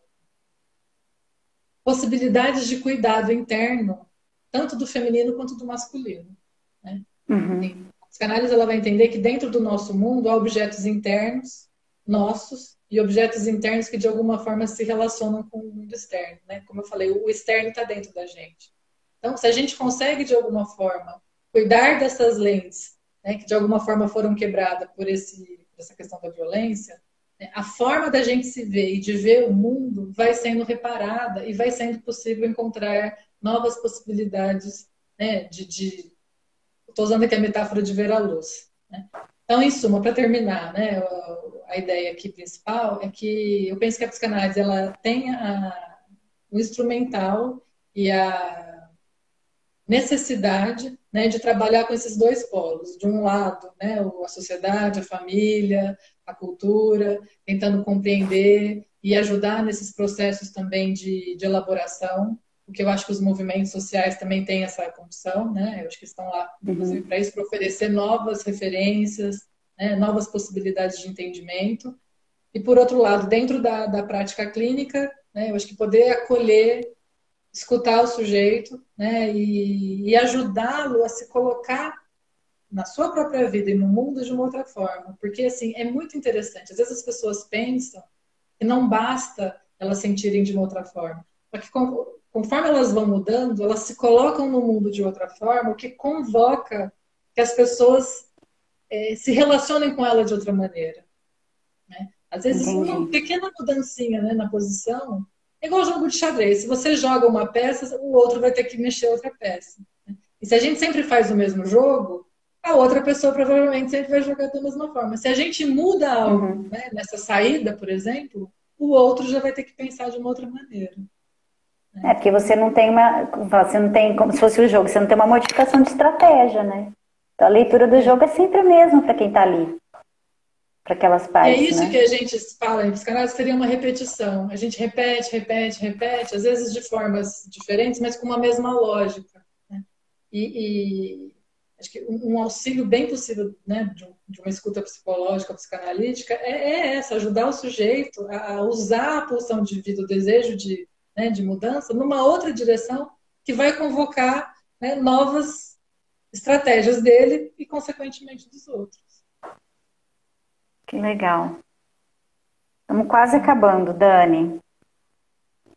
possibilidades de cuidado interno, tanto do feminino quanto do masculino. Né? Uhum. A psicanálise ela vai entender que dentro do nosso mundo há objetos internos nossos e objetos internos que de alguma forma se relacionam com o mundo externo. Né? Como eu falei, o externo está dentro da gente. Então, se a gente consegue de alguma forma cuidar dessas lentes, né, que de alguma forma foram quebradas por, esse, por essa questão da violência, a forma da gente se ver e de ver o mundo vai sendo reparada e vai sendo possível encontrar novas possibilidades né, de. Estou usando aqui a metáfora de ver a luz. Né? Então, em suma, para terminar, né, a ideia aqui principal é que eu penso que a psicanálise ela tem a, o instrumental e a necessidade né, de trabalhar com esses dois polos. De um lado, né, a sociedade, a família, a cultura, tentando compreender e ajudar nesses processos também de, de elaboração, porque eu acho que os movimentos sociais também têm essa condição, né? Eu acho que estão lá, inclusive, uhum. para isso, para oferecer novas referências, né? novas possibilidades de entendimento. E, por outro lado, dentro da, da prática clínica, né? eu acho que poder acolher, escutar o sujeito né? e, e ajudá-lo a se colocar na sua própria vida e no mundo de uma outra forma. Porque, assim, é muito interessante. Às vezes as pessoas pensam que não basta elas sentirem de uma outra forma. Porque conforme elas vão mudando, elas se colocam no mundo de outra forma, o que convoca que as pessoas é, se relacionem com ela de outra maneira. Né? Às vezes, Entendi. uma pequena mudancinha né, na posição é igual jogo de xadrez. Se você joga uma peça, o outro vai ter que mexer outra peça. Né? E se a gente sempre faz o mesmo jogo, a outra pessoa provavelmente sempre vai jogar da mesma forma. Se a gente muda algo uhum. né, nessa saída, por exemplo, o outro já vai ter que pensar de uma outra maneira. Né? É, porque você não tem uma. Você não tem, como se fosse o jogo, você não tem uma modificação de estratégia, né? Então a leitura do jogo é sempre a mesma para quem está ali. Para aquelas partes. É isso né? que a gente fala em psicanálise, seria uma repetição. A gente repete, repete, repete, às vezes de formas diferentes, mas com uma mesma lógica. Né? e, e acho que um, auxílio bem possível né, de, uma escuta psicológica, psicanalítica, é, é, essa, ajudar o sujeito a usar a pulsão de vida, o desejo de, né, de mudança, numa outra direção que vai convocar né, novas estratégias dele e, consequentemente, dos outros. Que legal. Estamos quase acabando, Dani.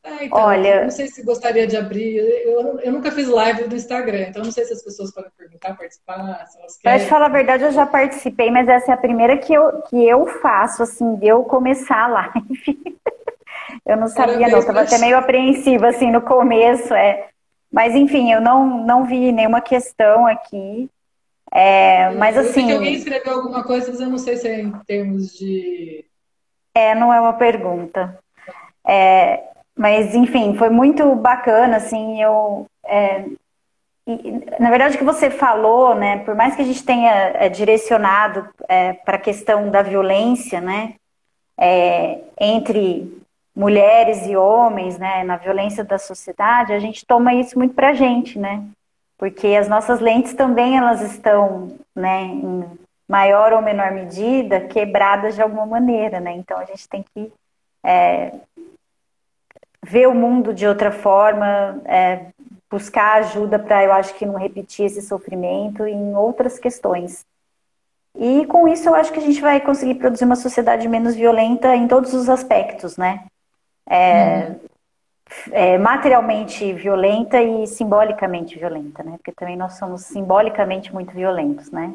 Ah, então, Olha, não sei se gostaria de abrir. Eu, eu nunca fiz live do Instagram, então não sei se as pessoas podem perguntar, participar, se elas querem. Para te falar a verdade, eu já participei, mas essa é a primeira que eu, que eu faço, assim, de eu começar a live. eu não sabia, não. Estava até meio apreensiva, assim, no começo. É. Mas, enfim, eu não, não vi nenhuma questão aqui. É, mas, eu assim. que alguém escreveu alguma coisa, mas eu não sei se é em termos de. É, não é uma pergunta. É, mas, enfim, foi muito bacana, assim, eu... É, e, na verdade, o que você falou, né, por mais que a gente tenha é, direcionado é, para a questão da violência, né, é, entre mulheres e homens, né, na violência da sociedade, a gente toma isso muito para a gente, né, porque as nossas lentes também elas estão, né, em maior ou menor medida quebradas de alguma maneira, né, então a gente tem que é, ver o mundo de outra forma, é, buscar ajuda para, eu acho que não repetir esse sofrimento em outras questões. E com isso eu acho que a gente vai conseguir produzir uma sociedade menos violenta em todos os aspectos, né? É, uhum. é, materialmente violenta e simbolicamente violenta, né? Porque também nós somos simbolicamente muito violentos, né?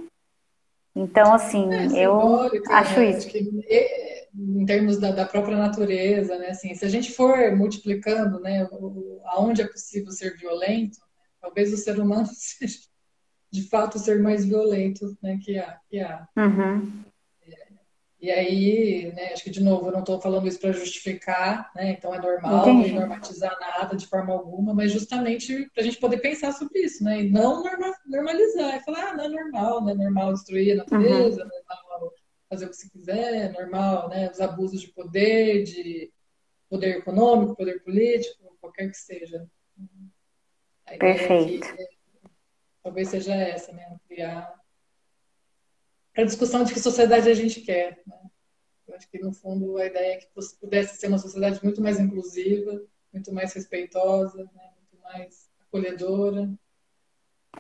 Então, assim, é, eu acho né? isso. Acho que, em termos da, da, própria natureza, né? Assim, se a gente for multiplicando, né, aonde é possível ser violento, talvez o ser humano seja de fato o ser mais violento, né, que há. Que há. Uhum. E aí, né, acho que de novo, eu não estou falando isso para justificar, né, então é normal Entendi. não normatizar nada de forma alguma, mas justamente para a gente poder pensar sobre isso, né, e não normalizar, e falar, ah, não é normal, não é normal destruir a natureza, uhum. não é normal fazer o que se quiser, normal, né, os abusos de poder, de poder econômico, poder político, qualquer que seja. Perfeito. É, talvez seja essa, né, criar a discussão de que sociedade a gente quer. Né? Eu acho que, no fundo, a ideia é que pudesse ser uma sociedade muito mais inclusiva, muito mais respeitosa, né? muito mais acolhedora.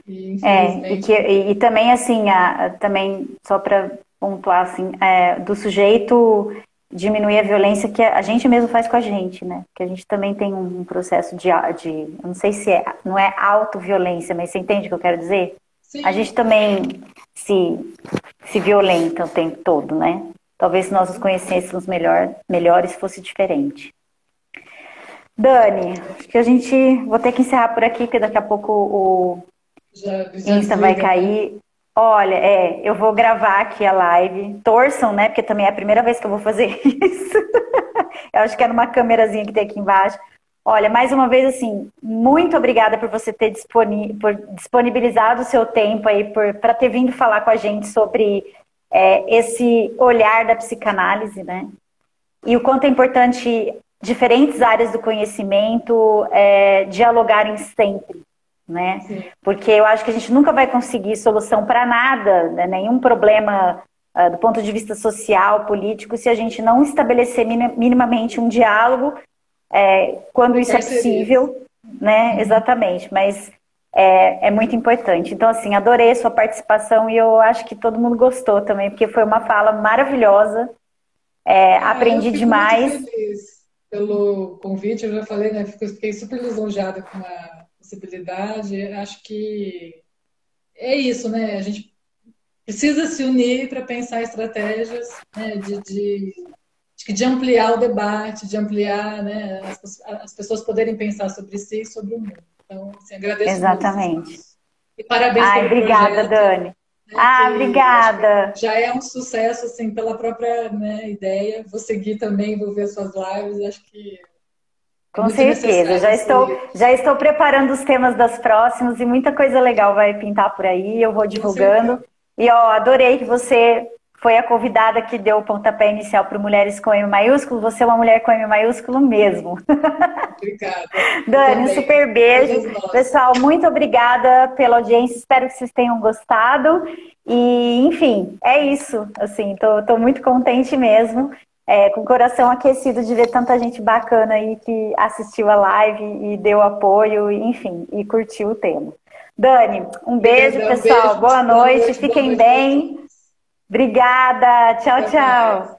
E, é, e, que, e, e, também, assim, a, também, só para pontuar, assim, é, do sujeito diminuir a violência que a gente mesmo faz com a gente, né? Que a gente também tem um processo de, de eu não sei se é, não é autoviolência, mas você entende o que eu quero dizer? Sim. A gente também se, se violenta o tempo todo, né? Talvez se nós nos conhecêssemos melhor, melhores fosse diferente. Dani, acho que a gente vou ter que encerrar por aqui, porque daqui a pouco o já, já Insta vai cair. Olha, é, eu vou gravar aqui a live. Torçam, né? Porque também é a primeira vez que eu vou fazer isso. eu acho que é numa câmerazinha que tem aqui embaixo. Olha, mais uma vez, assim, muito obrigada por você ter disponibilizado o seu tempo aí, para ter vindo falar com a gente sobre é, esse olhar da psicanálise, né? E o quanto é importante diferentes áreas do conhecimento é, dialogarem sempre, né? Sim. Porque eu acho que a gente nunca vai conseguir solução para nada, né? nenhum problema uh, do ponto de vista social, político, se a gente não estabelecer minimamente um diálogo é, quando isso é possível, né? Uhum. Exatamente, mas é, é, muito importante. Então, assim, adorei a sua participação e eu acho que todo mundo gostou também, porque foi uma fala maravilhosa. É, ah, aprendi demais. Muito feliz pelo convite, eu já falei, né? Fiquei super lisonjada com a possibilidade. Acho que é isso, né? A gente precisa se unir para pensar estratégias né, de, de de ampliar o debate, de ampliar, né, as, as, pessoas poderem pensar sobre si e sobre o mundo. Então, assim, agradeço Exatamente. Muito. E parabéns Ai, pelo obrigada, projeto, Dani. Né, ah, obrigada. Já é um sucesso, assim, pela própria né, ideia. Vou seguir também, vou ver suas lives. Acho que com certeza, já estou, já estou preparando os temas das próximas e muita coisa legal vai pintar por aí, eu vou divulgando. E ó, adorei que você foi a convidada que deu o pontapé inicial para Mulheres com M maiúsculo. Você é uma mulher com M maiúsculo mesmo. Obrigada. Dani, um super beijo. Pessoal, muito obrigada pela audiência. Espero que vocês tenham gostado. E, enfim, é isso. Assim, tô, tô muito contente mesmo. É, com o coração aquecido de ver tanta gente bacana aí que assistiu a live e deu apoio, enfim, e curtiu o tema. Dani, um beijo, pessoal. Beijo, boa, noite. Boa noite. Fiquem boa noite. bem. Obrigada. Tchau, tchau.